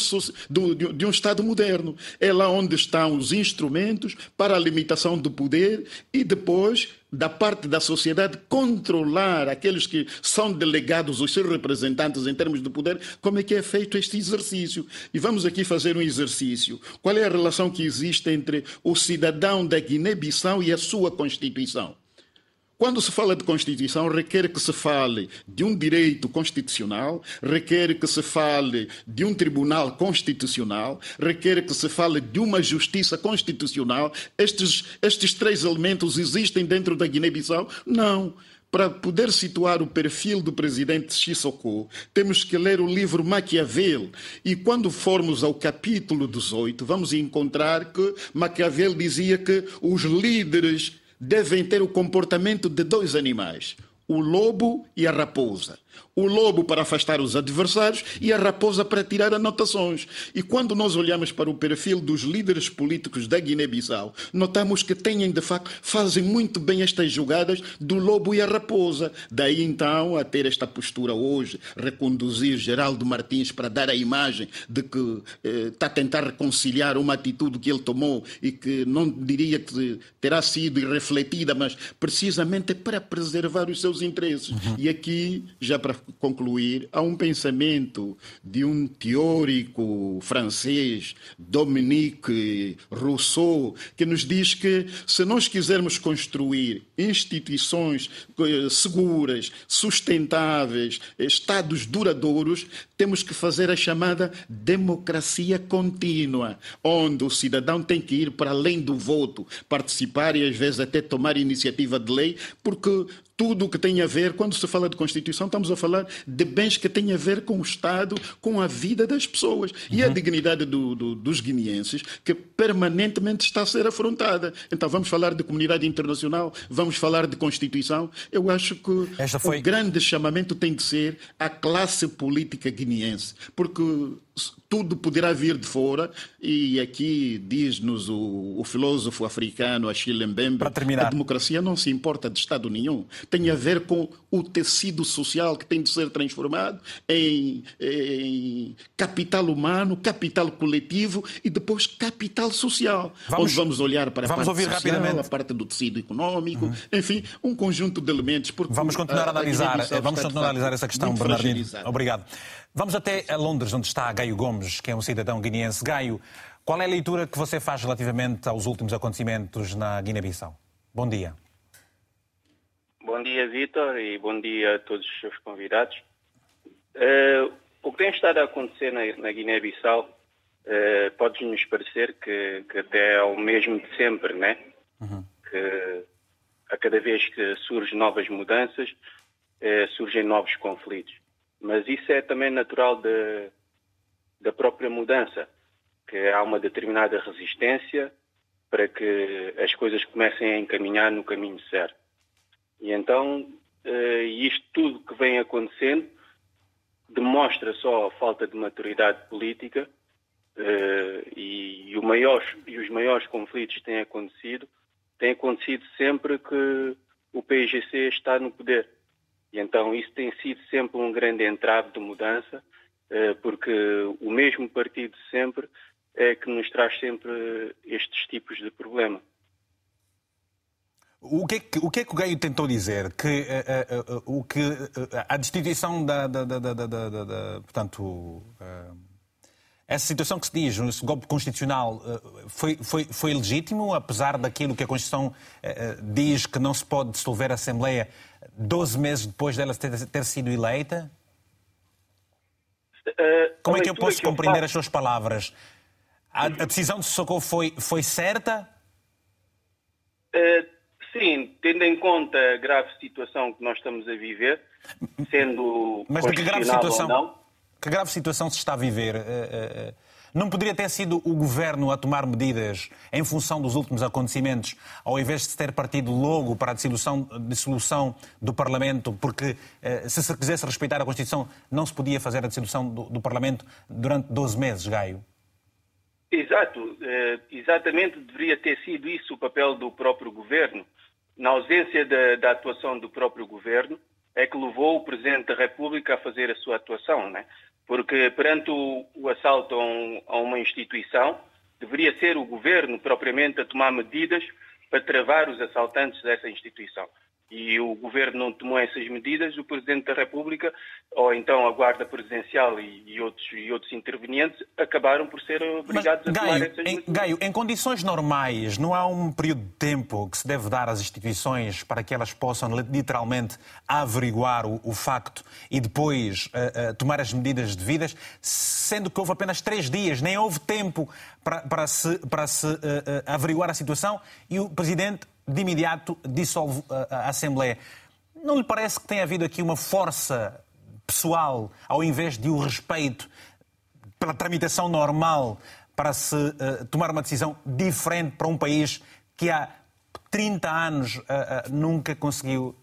[SPEAKER 3] de um Estado moderno. É lá onde estão os instrumentos para a limitação do poder e depois da parte da sociedade controlar aqueles que são delegados, os seus representantes em termos de poder, como é que é feito este exercício. E vamos aqui fazer um exercício. Qual é a relação que existe entre o cidadão da Guiné-Bissau e a sua Constituição? Quando se fala de Constituição, requer que se fale de um direito constitucional, requer que se fale de um tribunal constitucional, requer que se fale de uma justiça constitucional. Estes, estes três elementos existem dentro da Guiné-Bissau? Não. Para poder situar o perfil do presidente Sissoko, temos que ler o livro Maquiavel. E quando formos ao capítulo 18, vamos encontrar que Maquiavel dizia que os líderes devem ter o comportamento de dois animais, o lobo e a raposa o lobo para afastar os adversários e a raposa para tirar anotações. E quando nós olhamos para o perfil dos líderes políticos da Guiné-Bissau, notamos que têm, de facto, fazem muito bem estas jogadas do lobo e a raposa. Daí então a ter esta postura hoje, reconduzir Geraldo Martins para dar a imagem de que eh, está a tentar reconciliar uma atitude que ele tomou e que não diria que terá sido irrefletida, mas precisamente para preservar os seus interesses. Uhum. E aqui, já para concluir, há um pensamento de um teórico francês, Dominique Rousseau, que nos diz que se nós quisermos construir instituições eh, seguras, sustentáveis, estados duradouros, temos que fazer a chamada democracia contínua, onde o cidadão tem que ir para além do voto, participar e às vezes até tomar iniciativa de lei, porque tudo o que tem a ver, quando se fala de Constituição, estamos a falar de bens que têm a ver com o Estado, com a vida das pessoas. Uhum. E a uhum. dignidade do, do, dos guineenses, que permanentemente está a ser afrontada. Então, vamos falar de comunidade internacional, vamos falar de Constituição. Eu acho que foi... o grande chamamento tem que ser a classe política guineense. Porque tudo poderá vir de fora e aqui diz-nos o, o, filósofo africano Achille Mbembe, a democracia não se importa de Estado nenhum, tem a ver com o tecido social que tem de ser transformado em, em capital humano, capital coletivo e depois capital social, vamos, onde vamos olhar para a parte social, rapidamente. a parte do tecido económico, uhum. enfim, um conjunto de elementos.
[SPEAKER 1] Vamos continuar a, a analisar, vamos continuar a analisar essa questão, Bernardino. Obrigado. Vamos até a Londres, onde está Gaio Gomes, que é um cidadão guineense. Gaio, qual é a leitura que você faz relativamente aos últimos acontecimentos na Guiné-Bissau? Bom dia.
[SPEAKER 10] Bom dia, Vitor, e bom dia a todos os seus convidados. Uh, o que tem estado a acontecer na, na Guiné-Bissau uh, pode-nos parecer que, que, até é o mesmo de sempre, né? Uhum. Que a cada vez que surgem novas mudanças, uh, surgem novos conflitos. Mas isso é também natural de, da própria mudança, que há uma determinada resistência para que as coisas comecem a encaminhar no caminho certo. E então, uh, isto tudo que vem acontecendo demonstra só a falta de maturidade política uh, e, e, maior, e, os maiores conflitos têm acontecido, têm acontecido sempre que o PIGC está no poder. E então isso tem sido sempre um grande entrave de mudança, eh, porque o mesmo partido sempre é que nos traz sempre estes tipos de problema.
[SPEAKER 1] O que, é que, o que é que o Gaio tentou dizer? Que, uh, uh, uh, o que a destituição da, da, da, da, portanto, essa situação que se diz, esse golpe constitucional, foi, foi, foi legítimo, apesar daquilo que a Constituição diz que não se pode dissolver a Assembleia 12 meses depois dela ter, ter sido eleita? Uh, Como é que eu posso compreender as suas palavras? A, a, decisão de Socorro foi, foi certa?
[SPEAKER 10] Uh, sim, tendo em conta a grave situação que nós estamos a viver, sendo
[SPEAKER 1] Mas de que grave situação, que grave situação se está a viver? Uh, Não poderia ter sido o governo a tomar medidas em função dos últimos acontecimentos, ao invés de ter partido logo para a dissolução, dissolução do Parlamento, porque eh, se se quisesse respeitar a Constituição, não se podia fazer a dissolução do, do Parlamento durante 12 meses, Gaio?
[SPEAKER 10] Exato, eh, exatamente deveria ter sido isso o papel do próprio governo. Na ausência da, da atuação do próprio governo, é que levou o Presidente da República a fazer a sua atuação, né? Porque perante o, o assalto a, um, a uma instituição, deveria ser o governo propriamente a tomar medidas para travar os assaltantes dessa instituição e o governo não tomou essas medidas, o Presidente da República, ou então a Guarda Presidencial e, e outros, e outros intervenientes, acabaram por ser obrigados Mas, a tomar essas medidas.
[SPEAKER 1] Em, Gaio, em condições normais, não há um período de tempo que se deve dar às instituições para que elas possam literalmente averiguar o, o facto e depois uh, uh, tomar as medidas devidas, sendo que houve apenas três dias, nem houve tempo para, para se, para se uh, averiguar a situação e o Presidente de imediato dissolve a, Assembleia. Não lhe parece que tem havido aqui uma força pessoal, ao invés de o respeito pela tramitação normal para se uh, tomar uma decisão diferente para um país que há 30 anos uh, uh, nunca conseguiu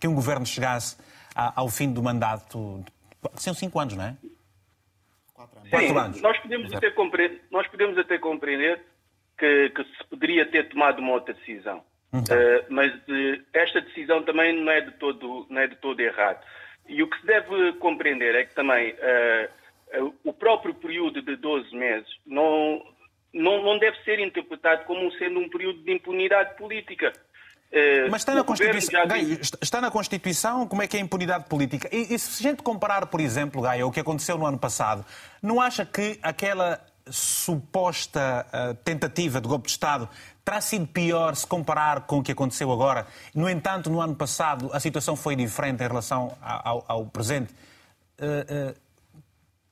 [SPEAKER 1] que um governo chegasse ao fim do mandato? São cinco anos, não é?
[SPEAKER 10] Sim, anos. Nós podemos, até compreender, nós podemos até compreender que, que se poderia ter tomado uma outra decisão. Uh, mas uh, esta decisão também não é, de todo, não é de todo errado. E o que se deve compreender é que também uh, o próprio período de 12 meses não, não, não deve ser interpretado como sendo um período de impunidade política.
[SPEAKER 1] Mas está na, Constituição, Gaio, está na Constituição como é que é a impunidade política? E, e se a gente comparar, por exemplo, Gaio, o que aconteceu no ano passado, não acha que aquela suposta uh, tentativa de golpe de Estado terá sido pior se comparar com o que aconteceu agora? No entanto, no ano passado a situação foi diferente em relação ao, ao presente. Uh,
[SPEAKER 10] uh,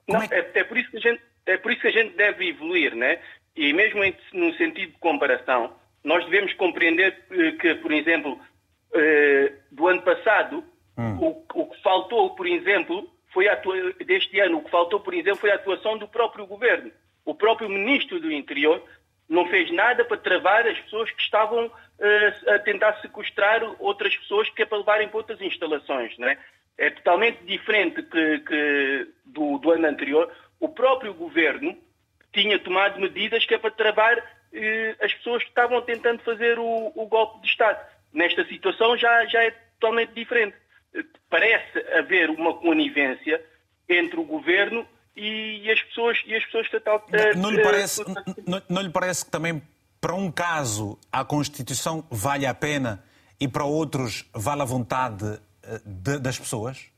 [SPEAKER 10] Não, é, que... é, é, por isso que a gente, é por isso que a gente deve evoluir, né? E mesmo em, no sentido de comparação, nós devemos compreender que, por exemplo, do ano passado, hum. o, o, que faltou, por exemplo, foi a deste ano, o que faltou, por exemplo, foi a atuação do próprio governo. O próprio ministro do Interior não fez nada para travar as pessoas que estavam uh, a tentar sequestrar outras pessoas que é para levarem para outras instalações. Não é? é totalmente diferente que, que do, do, ano anterior. O próprio governo tinha tomado medidas que é para travar uh, as pessoas que estavam tentando fazer o, o, golpe de Estado. Nesta situação já, já é totalmente diferente. Parece haver uma conivência entre o governo e, as pessoas e as pessoas
[SPEAKER 1] tal, não, lhe parece, não, não lhe parece que também para um caso a Constituição vale a pena e para outros vale a vontade eh, de, das pessoas?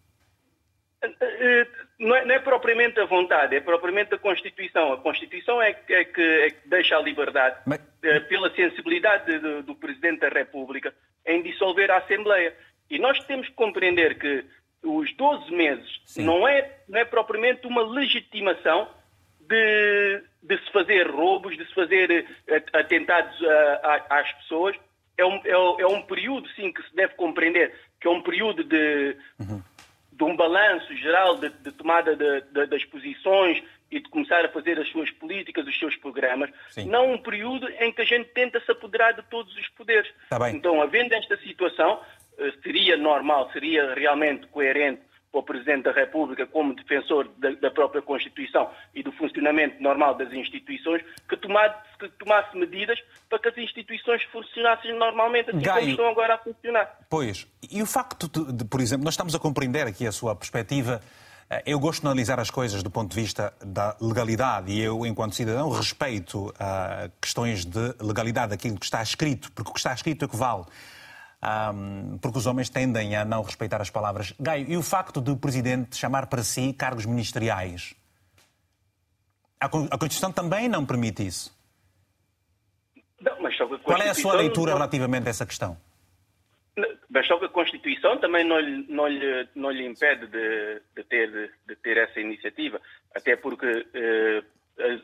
[SPEAKER 10] Eh, eh, não é, não é, propriamente a vontade, é propriamente a Constituição. A Constituição é, é, que, é que, deixa a liberdade, Mas... pela sensibilidade do, do Presidente da República, em dissolver a Assembleia. E nós temos que compreender que os 12 meses não é, não é propriamente uma legitimação de, de se fazer roubos, de se fazer eh, atentados a, a, às pessoas. É um, é, é, um período, sim, que se deve compreender, que é um período de, uhum. de um balanço geral de, de tomada de, das posições e de começar a fazer as suas políticas, os seus programas, sim. não um período em que a gente tenta se apoderar de todos os poderes.
[SPEAKER 1] Tá
[SPEAKER 10] então, havendo esta situação, eh, seria normal, seria realmente coerente para o Presidente da República, como defensor da, da, própria Constituição e do funcionamento normal das instituições, que tomasse, que tomasse medidas para que as instituições funcionassem normalmente, assim Gaio, como estão agora a funcionar.
[SPEAKER 1] Pois, e o facto de, de, por exemplo, nós estamos a compreender aqui a sua perspectiva. Eh, eu gosto de analisar as coisas do ponto de vista da legalidade e eu, enquanto cidadão, respeito uh, questões de legalidade, aquilo que está escrito, porque o que está escrito é que vale um, porque os homens tendem a não respeitar as palavras. Gaio, e o facto de o Presidente chamar para si cargos ministeriais? A Constituição também não permite isso.
[SPEAKER 10] Não,
[SPEAKER 1] Qual é a sua leitura relativamente a essa questão?
[SPEAKER 10] Mas só que a Constituição também não lhe, não lhe, não lhe impede de, de, ter, de ter essa iniciativa, até porque eh,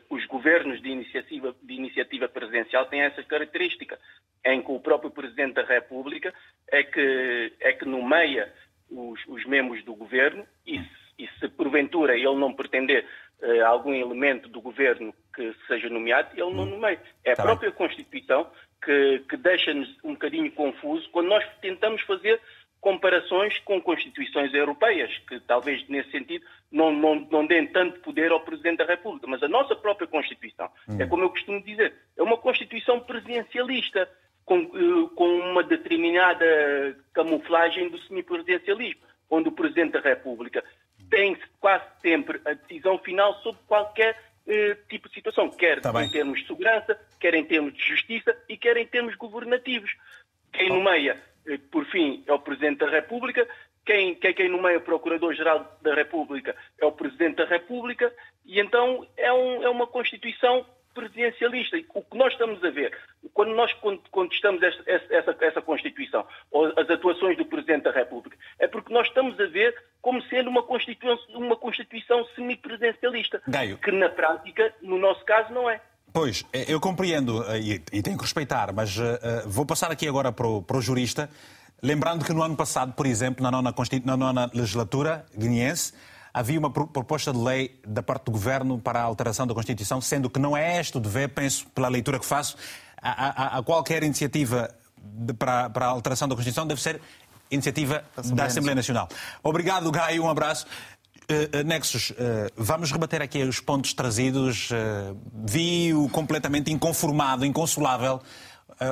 [SPEAKER 10] os governos de iniciativa, de iniciativa presidencial têm essa característica em que o próprio Presidente da República é que, é que nomeia os, os membros do governo e, e, se porventura ele não pretender uh, algum algum elemento do governo que seja nomeado, ele não nomeia. É a tá própria bem. Constituição que, que deixa-nos um bocadinho confuso quando nós tentamos fazer comparações com constituições europeias, que talvez nesse sentido não, não, não deem tanto poder ao Presidente da República. Mas a nossa própria Constituição, hum. é como eu costumo dizer, é uma Constituição presidencialista, com, eh, com uma determinada camuflagem do semipresidencialismo, onde o Presidente da República tem quase sempre a decisão final sobre qualquer eh, tipo de situação, quer tá em termos de segurança, quer em termos de justiça e quer em termos governativos. Quem nomeia eh, por fim, é o Presidente da República. Quem, quem, quem nomeia o Procurador-Geral da República é o Presidente da República. E então é, um, é uma Constituição presidencialista. E o que nós estamos a ver, quando nós contestamos essa, essa, essa, Constituição, ou as atuações do Presidente da República, é porque nós estamos a ver como sendo uma Constituição, uma Constituição semipresidencialista, Gaio. que na prática, no nosso caso, não é.
[SPEAKER 1] Pois, é, eu compreendo eh, e, e tenho que respeitar, mas uh, vou passar aqui agora para o, para o, jurista, lembrando que no ano passado, por exemplo, na nona, na nona legislatura guineense, havia uma proposta de lei da parte do governo para a alteração da Constituição, sendo que não é este o dever, penso, pela leitura que faço, a, a, a qualquer iniciativa de, para, para a alteração da Constituição deve ser iniciativa da Assembleia Nacional. Obrigado, Gaio, um abraço. Uh, Nexus, uh, vamos rebater aqui os pontos trazidos. Uh, Vi-o completamente inconformado, inconsolável,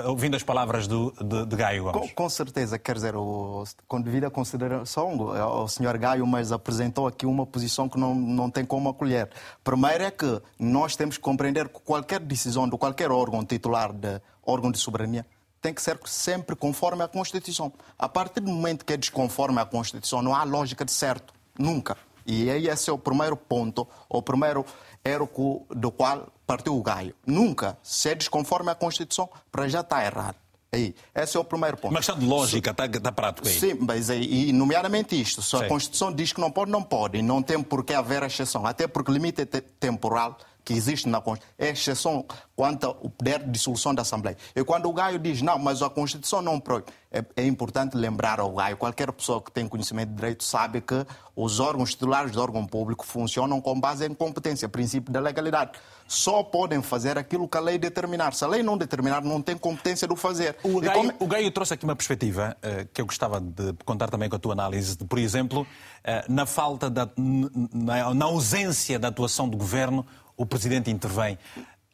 [SPEAKER 1] ouvindo as palavras do, de, de Gaio
[SPEAKER 5] Gomes. Com, com, certeza, quer dizer, o, com devida consideração, o, o senhor Gaio, mas apresentou aqui uma posição que não, não tem como acolher. Primeiro é que nós temos que compreender que qualquer decisão de qualquer órgão titular de órgão de soberania tem que ser sempre conforme à Constituição. A partir do momento que é desconforme à Constituição, não há lógica de certo. Nunca. E aí esse é o primeiro ponto, o primeiro erro do qual partiu o Gaio. Nunca, se é desconforme à Constituição, para já está errado. Aí, esse é o primeiro ponto.
[SPEAKER 1] Uma questão de lógica, está tá prático aí.
[SPEAKER 5] Sim, mas aí, e nomeadamente isto, se a Constituição diz que não pode, não pode, e não tem por que haver exceção, até porque limite temporal que existe na Constituição é exceção quanto ao poder de dissolução da Assembleia. E quando o Gaio diz não, mas a Constituição não proíbe, é, é, importante lembrar ao Gaio, qualquer pessoa que tem conhecimento de direito sabe que os órgãos titulares do órgão público funcionam com base em competência, princípio da legalidade. Só podem fazer aquilo que a lei determinar. Se a lei não determinar, não tem competência de o fazer.
[SPEAKER 1] O Gaio, como... o Gaio trouxe aqui uma perspectiva uh, que eu gostava de contar também com a tua análise, de, por exemplo, uh, na falta da, na, na ausência da atuação do governo, o Presidente intervém.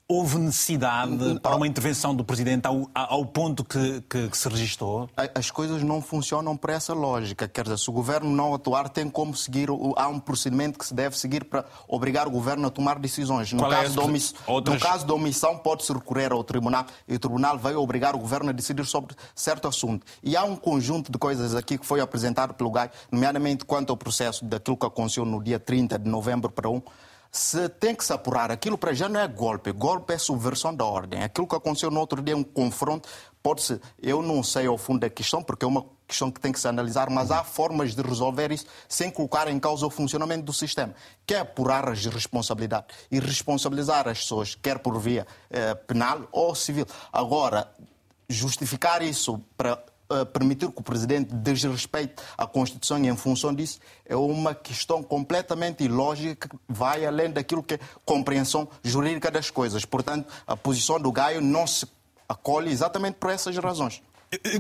[SPEAKER 1] Houve necessidade para uma intervenção do Presidente ao, ao ponto que, que, que, se registrou?
[SPEAKER 5] As coisas não funcionam por essa lógica. Quer dizer, se o Governo não atuar, tem como seguir. Há um procedimento que se deve seguir para obrigar o Governo a tomar decisões. No, caso, é de omiss... Outras... no caso de omissão, pode-se recorrer ao Tribunal e o Tribunal vai obrigar o Governo a decidir sobre certo assunto. E há um conjunto de coisas aqui que foi apresentado pelo GAI, nomeadamente quanto ao processo daquilo que aconteceu no dia 30 de novembro para 1 se tem que se apurar. Aquilo para já não é golpe. Golpe é subversão da ordem. Aquilo que aconteceu no outro dia um confronto. Pode-se. Eu não sei ao fundo da questão, porque é uma questão que tem que se analisar, mas há formas de resolver isso sem colocar em causa o funcionamento do sistema. Quer apurar as responsabilidades e responsabilizar as pessoas, quer por via eh, penal ou civil. Agora, justificar isso para permitir que o presidente desrespeite a Constituição e em função disso é uma questão completamente ilógica que vai além daquilo que é compreensão jurídica das coisas. Portanto, a posição do Gaio não se acolhe exatamente por essas razões.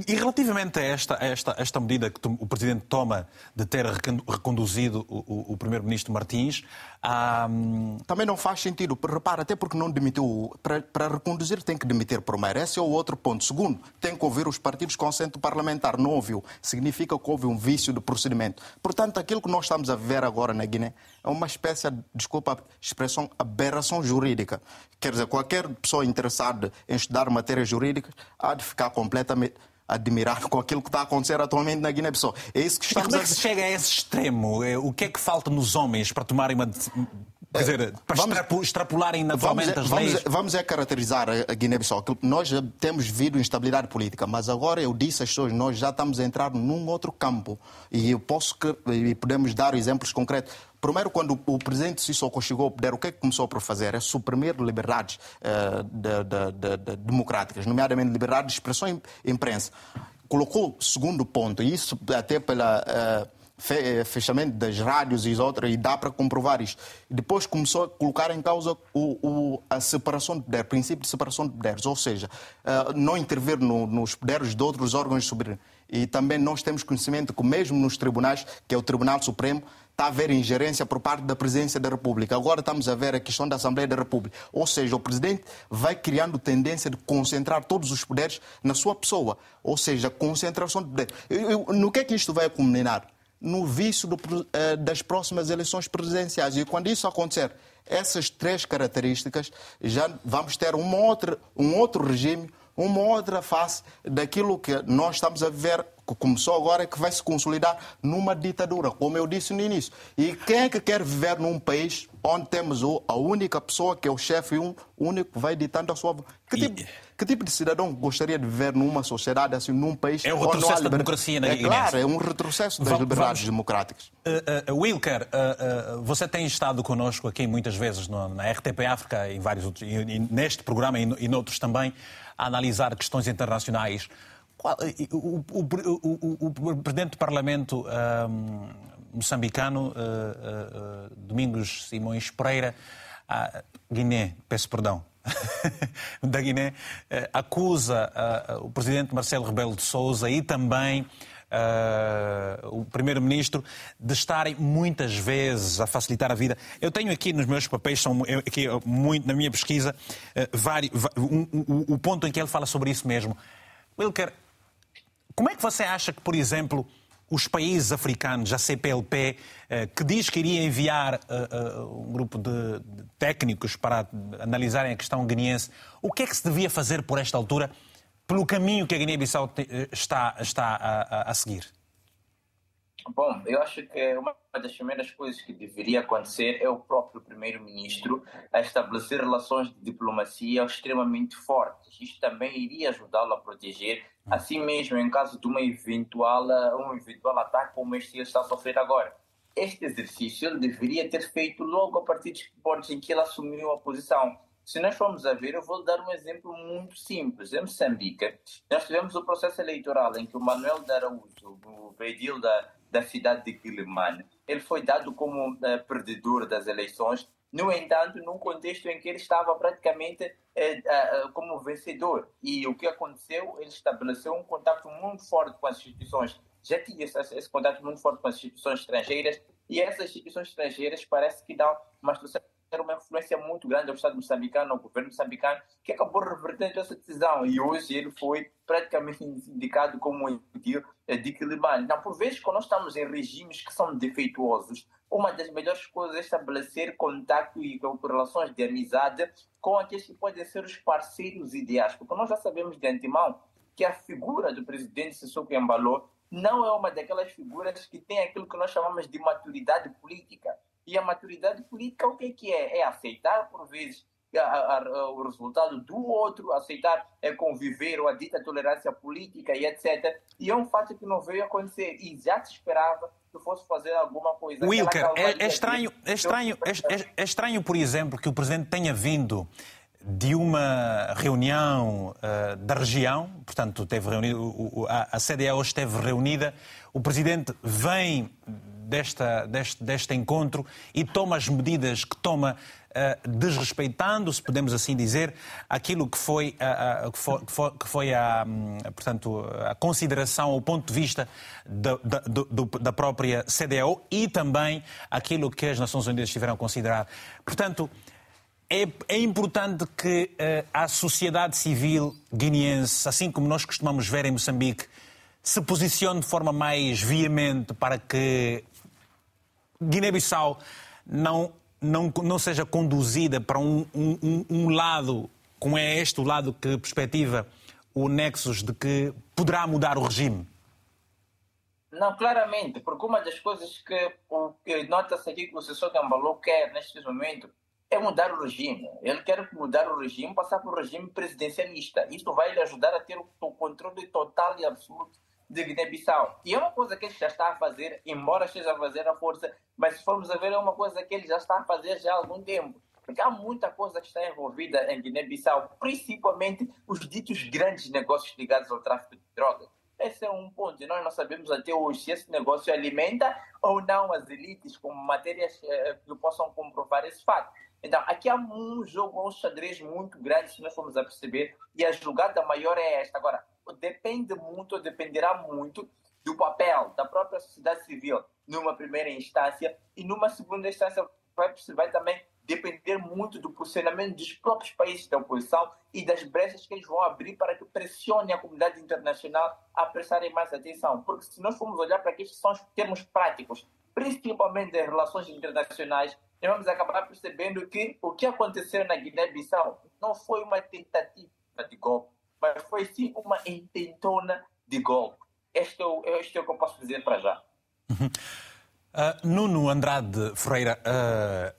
[SPEAKER 1] E relativamente a esta, a esta, a esta medida que o Presidente toma de ter reconduzido o, o, o Primeiro-Ministro Martins.
[SPEAKER 5] Um... Também não faz sentido. Repara, até porque não demitiu. Para, para reconduzir tem que demitir primeiro. Esse é o outro ponto. Segundo, tem que ouvir os partidos com assento parlamentar. Não ouviu. Significa que houve um vício de procedimento. Portanto, aquilo que nós estamos a viver agora na Guiné é uma espécie, desculpa a expressão, aberração jurídica. Quer dizer, qualquer pessoa interessada em estudar matérias jurídicas há de ficar completamente admirado com aquilo que está a acontecer atualmente na Guiné-Bissau. É isso que estamos
[SPEAKER 1] e como é que se chega a esse extremo? É, o que é que falta nos homens para tomarem uma Quer dizer, para vamos, extrapolarem naturalmente
[SPEAKER 5] vamos,
[SPEAKER 1] as
[SPEAKER 5] vamos,
[SPEAKER 1] leis.
[SPEAKER 5] Vamos é caracterizar a Guiné-Bissau. Nós temos vivido instabilidade política, mas agora eu disse às pessoas, nós já estamos a entrar num outro campo. E eu posso e podemos dar exemplos concretos. Primeiro, quando o presidente Sissoko chegou ao poder, o que é que começou por fazer? É suprimir liberdades uh, de, de, de, democráticas, nomeadamente liberdade de expressão e imprensa. Colocou segundo ponto, e isso até pela. Uh, fechamento das rádios e outras, e dá para comprovar isto. Depois começou a colocar em causa o, o, a separação de poderes, o princípio de separação de poderes, ou seja, uh, não intervir no, nos poderes de outros órgãos soberanos. E também nós temos conhecimento que mesmo nos tribunais, que é o Tribunal Supremo, está a haver ingerência por parte da Presidência da República. Agora estamos a ver a questão da Assembleia da República. Ou seja, o Presidente vai criando tendência de concentrar todos os poderes na sua pessoa. Ou seja, concentração de poderes. No que é que isto vai culminar? No vício do, eh, das próximas eleições presidenciais. E quando isso acontecer, essas três características, já vamos ter um outro, um outro regime, uma outra face daquilo que nós estamos a viver que começou agora e que vai se consolidar numa ditadura, como eu disse no início. E quem é que quer viver num país onde temos a única pessoa que é o chefe um único que vai ditando a sua que tipo, e... que tipo de cidadão gostaria de viver numa sociedade assim, num país
[SPEAKER 1] É um retrocesso da democracia na
[SPEAKER 5] É claro, é um retrocesso das vamos, liberdades vamos... democráticas.
[SPEAKER 1] Uh, uh, Wilker, uh, você tem estado connosco aqui muitas vezes no, na RTP África e, vários outros, e, e neste programa e, e noutros também, a analisar questões internacionais. O, o, o, o, presidente do Parlamento um, moçambicano, uh, uh, Domingos Simões Pereira, uh, Guiné, peço perdão, (laughs) da Guiné, acusa o presidente Marcelo Rebelo de Sousa e também Uh, o Primeiro-Ministro de estarem muitas vezes a facilitar a vida. Eu tenho aqui nos meus papéis, são, aqui, muito, na minha pesquisa, uh, vários, um, um, o ponto em que ele fala sobre isso mesmo. Como é que você acha que, por exemplo, os países africanos, a CPLP, eh, que diz que iria enviar eh, eh, um grupo de técnicos para analisarem a questão guineense, o que é que se devia fazer por esta altura, pelo caminho que a Guiné-Bissau está, a seguir?
[SPEAKER 4] Bom, eu acho que uma das primeiras coisas que deveria acontecer é o próprio primeiro-ministro estabelecer relações de diplomacia extremamente fortes. Isto também iria ajudá-lo a proteger, assim mesmo em caso de uma eventual, um eventual ataque como este está a sofrer agora. Este exercício ele deveria ter feito logo a partir dos pontos em que ele assumiu a posição. Se nós formos a ver, eu vou dar um exemplo muito simples. Em Moçambique, nós tivemos o processo eleitoral em que o Manuel de Araújo, o Bedil da da cidade de Quilimane. Ele foi dado como uh, perdedor das eleições, no entanto, num contexto em que ele estava praticamente uh, uh, como vencedor. E o que aconteceu? Ele estabeleceu um contato muito forte com as instituições, já tinha esse, esse contato muito forte com as instituições estrangeiras, e essas instituições estrangeiras parece que dão uma instrução ter uma influência muito grande ao Estado moçambicano, ao governo moçambicano, que acabou revertendo essa decisão. E hoje ele foi praticamente (laughs) indicado como o eh, de Quilimane. Não, por vezes, quando nós estamos em regimes que são defeituosos, uma das melhores coisas é estabelecer contato e relações de amizade com aqueles que podem ser os parceiros ideais. Porque nós já sabemos de antemão que a figura do presidente Sissoko Embalo não é uma daquelas figuras que tem aquilo que nós chamamos de maturidade política. E a maturidade política, o que é que é? É aceitar, por vezes, a, a, a, o resultado do outro, aceitar é conviver ou a dita tolerância política e etc. E é um fato que não veio acontecer e já se esperava que fosse fazer alguma coisa.
[SPEAKER 1] Wilker, é, é, estranho, é, estranho, é, é, é estranho, por exemplo, que o Presidente tenha vindo de uma reunião uh, da região, portanto, teve reunido, a, a CDA hoje esteve reunida, o Presidente vem desta, deste, deste encontro e toma as medidas que toma Uh, desrespeitando, se podemos assim dizer, aquilo que foi, uh, uh, que foi, que foi a, um, portanto, a consideração, o ponto de vista da, da, do, da, própria CDAO e também aquilo que as Nações Unidas tiveram a considerar. Portanto, é, é importante que a sociedade civil guineense, assim como nós costumamos ver em Moçambique, se posicione de forma mais veemente para que Guiné-Bissau não, não, não seja conduzida para um, um, um lado, como é este o lado que perspectiva o Nexus de que poderá mudar o regime?
[SPEAKER 4] Não, claramente, porque uma das coisas que, que nota-se aqui que o Sessor Gambalou quer neste momento é mudar o regime. Ele quer mudar o regime, passar para o regime presidencialista. Isto vai lhe ajudar a ter o controle total e absoluto de Guiné-Bissau. E é uma coisa que ele já está a fazer, embora esteja a fazer a força, mas se formos a ver, é uma coisa que ele já está a fazer já há algum tempo. Porque há muita coisa que está envolvida em Guiné-Bissau, principalmente os ditos grandes negócios ligados ao tráfico de drogas. Esse é um ponto. E nós não sabemos até hoje se esse negócio alimenta ou não as elites com matérias eh, que possam comprovar esse fato. Então, aqui há um jogo, um xadrez muito grande, se nós formos a perceber, e a jogada maior é esta. Agora, depende muito, dependerá muito do papel da própria sociedade civil numa primeira instância e numa segunda instância vai, vai também depender muito do posicionamento dos próprios países da oposição e das brechas que eles vão abrir para que pressione a comunidade internacional a prestarem mais atenção. Porque se nós formos olhar para aqui, são os termos práticos, principalmente das relações internacionais, nós vamos acabar percebendo que o que aconteceu na Guiné-Bissau não foi uma tentativa de golpe, mas foi sim uma intentona de golpe. Este é o, este é o que eu posso dizer para já.
[SPEAKER 1] Uh, Nuno Andrade Ferreira, uh,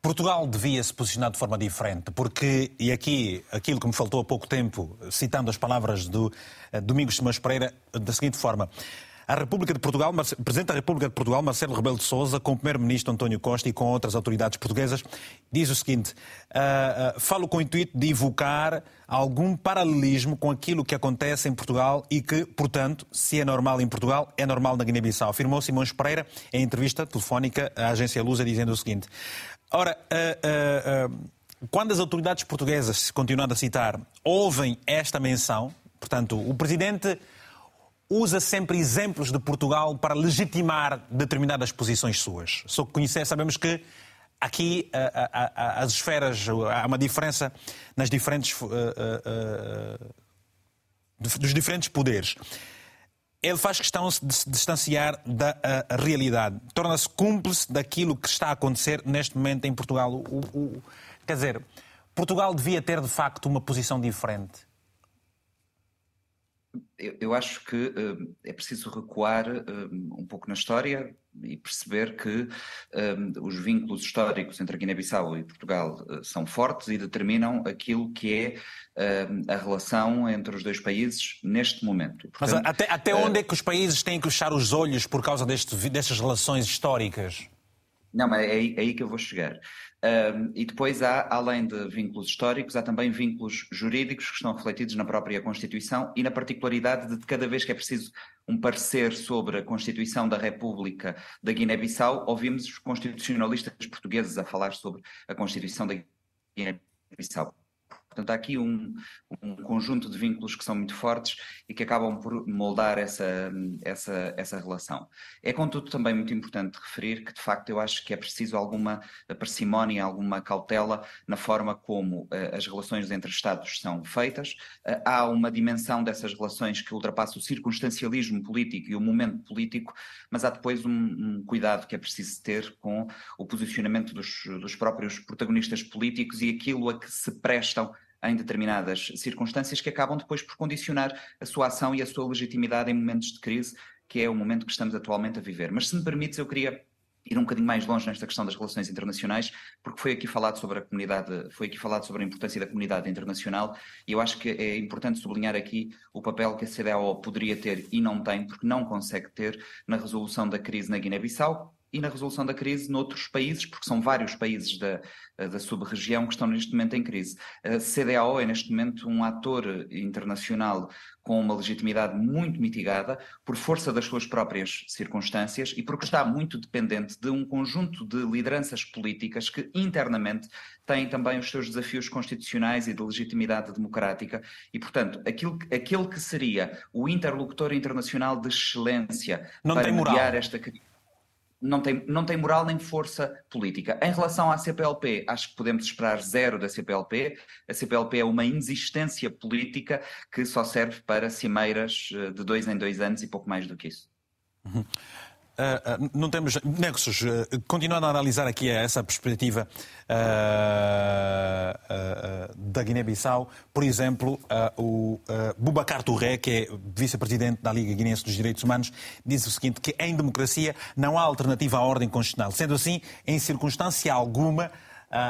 [SPEAKER 1] Portugal devia se posicionar de forma diferente, porque, e aqui aquilo que me faltou há pouco tempo, citando as palavras do uh, Domingos Simões Pereira, da seguinte forma. A República de Portugal, Presidente da República de Portugal, Marcelo Rebelo de Sousa, com o Primeiro-Ministro António Costa e com outras autoridades portuguesas, diz o seguinte: uh, uh, falo com o intuito de evocar algum paralelismo com aquilo que acontece em Portugal e que, portanto, se é normal em Portugal, é normal na Guiné-Bissau. Afirmou Simões Pereira em entrevista telefónica à agência Lusa, dizendo o seguinte: Ora, uh, quando as autoridades portuguesas, continuando a citar, ouvem esta menção, portanto, o Presidente usa sempre exemplos de Portugal para legitimar determinadas posições suas. Só que conhecer, sabemos que aqui as esferas, há uma diferença nas diferentes, uh, uh, dos diferentes poderes. Ele faz questão de se distanciar da realidade. Torna-se cúmplice daquilo que está a acontecer neste momento em Portugal. O, o, quer dizer, Portugal devia ter de facto uma posição diferente
[SPEAKER 2] eu, eu acho que uh, é preciso recuar uh, um pouco na história e perceber que uh, os vínculos históricos entre a Guiné-Bissau e Portugal são fortes e determinam aquilo que é a relação entre os dois países neste momento.
[SPEAKER 1] Portanto, Mas até, até onde é que os países têm que fechar os olhos por causa deste, destas relações históricas?
[SPEAKER 2] Não, mas é aí, é aí que eu vou chegar. Um, e depois há, além de vínculos históricos, há também vínculos jurídicos que estão refletidos na própria Constituição e na particularidade de cada vez que é preciso um parecer sobre a Constituição da República da Guiné-Bissau, ouvimos os constitucionalistas portugueses a falar sobre a Constituição da Guiné-Bissau. Portanto, há aqui um, um, conjunto de vínculos que são muito fortes e que acabam por moldar essa, essa, essa relação. É, contudo, também muito importante referir que, de facto, eu acho que é preciso alguma parcimónia, alguma cautela na forma como uh, as relações entre Estados são feitas. Uh, há uma dimensão dessas relações que ultrapassa o circunstancialismo político e o momento político, mas há depois um, um cuidado que é preciso ter com o posicionamento dos, dos próprios protagonistas políticos e aquilo a que se prestam em determinadas circunstâncias que acabam depois por condicionar a sua ação e a sua legitimidade em momentos de crise, que é o momento que estamos atualmente a viver. Mas se me permites, eu queria ir um bocadinho mais longe nesta questão das relações internacionais, porque foi aqui falado sobre a comunidade, foi aqui falado sobre a importância da comunidade internacional, e eu acho que é importante sublinhar aqui o papel que a CDAO poderia ter e não tem, porque não consegue ter na resolução da crise na Guiné-Bissau, e na resolução da crise noutros países, porque são vários países da, da sub-região que estão neste momento em crise. A CDAO é neste momento um ator internacional com uma legitimidade muito mitigada por força das suas próprias circunstâncias e porque está muito dependente de um conjunto de lideranças políticas que internamente têm também os seus desafios constitucionais e de legitimidade democrática e, portanto, aquilo, aquele que seria o interlocutor internacional de excelência
[SPEAKER 1] Não para mediar
[SPEAKER 2] esta crise não tem, não tem moral nem força política. Em relação à CPLP, acho que podemos esperar zero da CPLP. A CPLP é uma inexistência política que só serve para cimeiras eh, de dois em dois anos e pouco mais do que isso.
[SPEAKER 1] Uh, uh, não temos nexos. Uh, continuando a analisar aqui essa perspectiva da Guiné-Bissau, por exemplo, o Boubacar Touré, que é vice-presidente da Liga Guinense dos Direitos Humanos, diz o seguinte: que em democracia não há alternativa à ordem constitucional. Sendo assim, em circunstância alguma,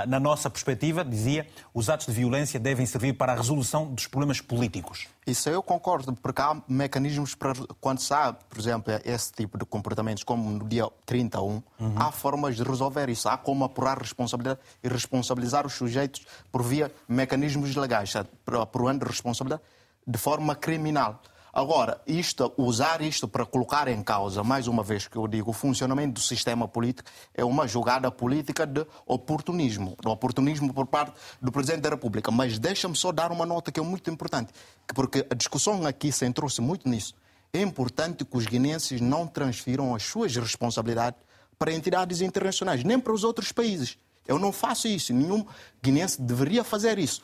[SPEAKER 1] na nossa perspectiva, dizia, os atos de violência devem servir para a resolução dos problemas políticos.
[SPEAKER 5] Isso eu concordo, porque há mecanismos para, quando se há, por exemplo, esse tipo de comportamentos, como no dia 31, uhum. há formas de resolver isso. Há como apurar responsabilidade e responsabilizar os sujeitos por via mecanismos legais, de responsabilidade de forma criminal. Agora, isto, usar isto para colocar em causa, mais uma vez que eu digo, o funcionamento do sistema político é uma jogada política de oportunismo, de oportunismo por parte do Presidente da República. Mas deixa-me só dar uma nota que é muito importante, porque a discussão aqui centrou-se muito nisso. É importante que os guinenses não transfiram as suas responsabilidades para entidades internacionais, nem para os outros países. Eu não faço isso, nenhum guinense deveria fazer isso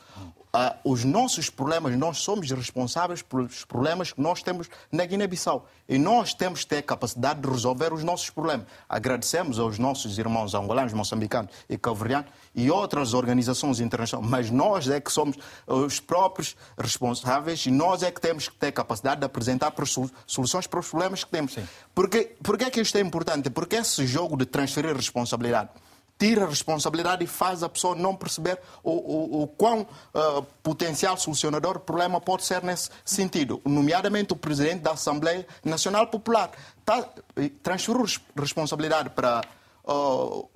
[SPEAKER 5] uh, os nossos problemas, nós somos responsáveis pelos problemas que nós temos na Guiné-Bissau. E nós temos que ter capacidade de resolver os nossos problemas. Agradecemos aos nossos irmãos angolanos, moçambicanos e calverianos e outras organizações internacionais, mas nós é que somos os próprios responsáveis e nós é que temos que ter capacidade de apresentar soluções para os problemas que temos. Sim. Porque, porque é que isto é importante? Porque esse jogo de transferir responsabilidade tira a responsabilidade e faz a pessoa não perceber o, o, o quão uh, potencial solucionador o problema pode ser nesse sentido. Nomeadamente o presidente da Assembleia Nacional Popular tá, transferiu responsabilidade para uh,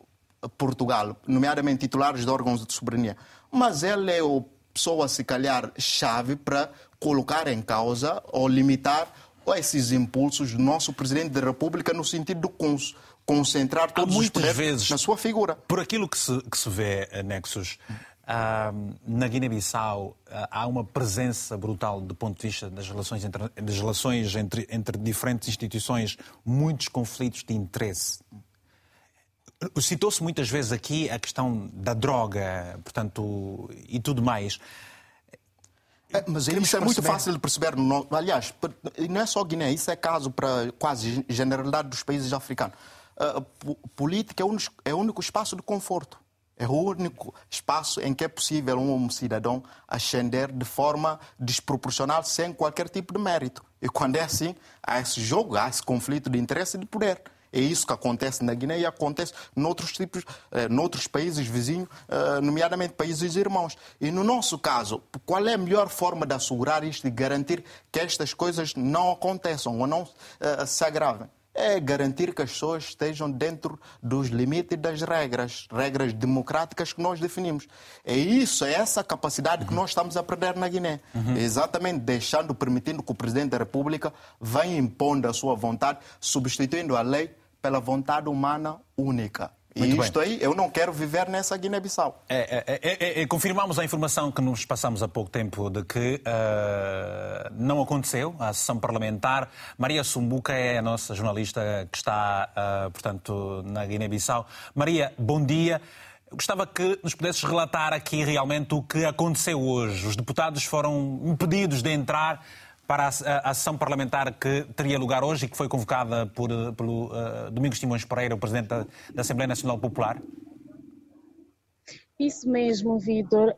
[SPEAKER 5] Portugal, nomeadamente titulares de órgãos de soberania. Mas ele é a pessoa, se calhar, chave para colocar em causa ou limitar esses impulsos do nosso presidente da República no sentido do cons concentrar todos os poderes vezes, na sua figura.
[SPEAKER 1] Por aquilo que se, que se vê, eh, Nexus, uh, na Guiné-Bissau uh, há uma presença brutal do ponto de vista das relações entre, das relações entre, entre diferentes instituições, muitos conflitos de interesse. Citou-se muitas vezes aqui a questão da droga, portanto, e tudo mais.
[SPEAKER 5] É, mas isso é muito fácil de perceber. aliás, não é só Guiné, isso é caso para quase generalidade dos países africanos a política é o, único, é único espaço de conforto. É o único espaço em que é possível um cidadão ascender de forma desproporcional, sem qualquer tipo de mérito. E quando é assim, há esse jogo, há esse conflito de interesse e de poder. É isso que acontece na Guiné e acontece noutros tipos, eh, noutros países vizinhos, eh, nomeadamente países irmãos. E no nosso caso, qual é a melhor forma de assegurar isto e garantir que estas coisas não aconteçam ou não eh, se agravem? É garantir que as pessoas estejam dentro dos limites das regras, regras democráticas que nós definimos. É isso, é essa capacidade uhum. que nós estamos a perder na Guiné. Uhum. Exatamente deixando, permitindo que o Presidente da República venha impondo a sua vontade, substituindo a lei pela vontade humana única. Muito e isto bem. aí, eu não quero viver nessa Guiné-Bissau.
[SPEAKER 1] É, é, é, é, confirmamos a informação que nos passamos há pouco tempo de que uh, não aconteceu a sessão parlamentar. Maria Sumbuca é a nossa jornalista que está, uh, portanto, na Guiné-Bissau. Maria, bom dia. Gostava que nos pudesses relatar aqui realmente o que aconteceu hoje. Os deputados foram impedidos de entrar para a, sessão parlamentar que teria lugar hoje e que foi convocada por, pelo uh, Domingos Simões Pereira, o Presidente da, da, Assembleia Nacional Popular?
[SPEAKER 11] Isso mesmo, Vitor.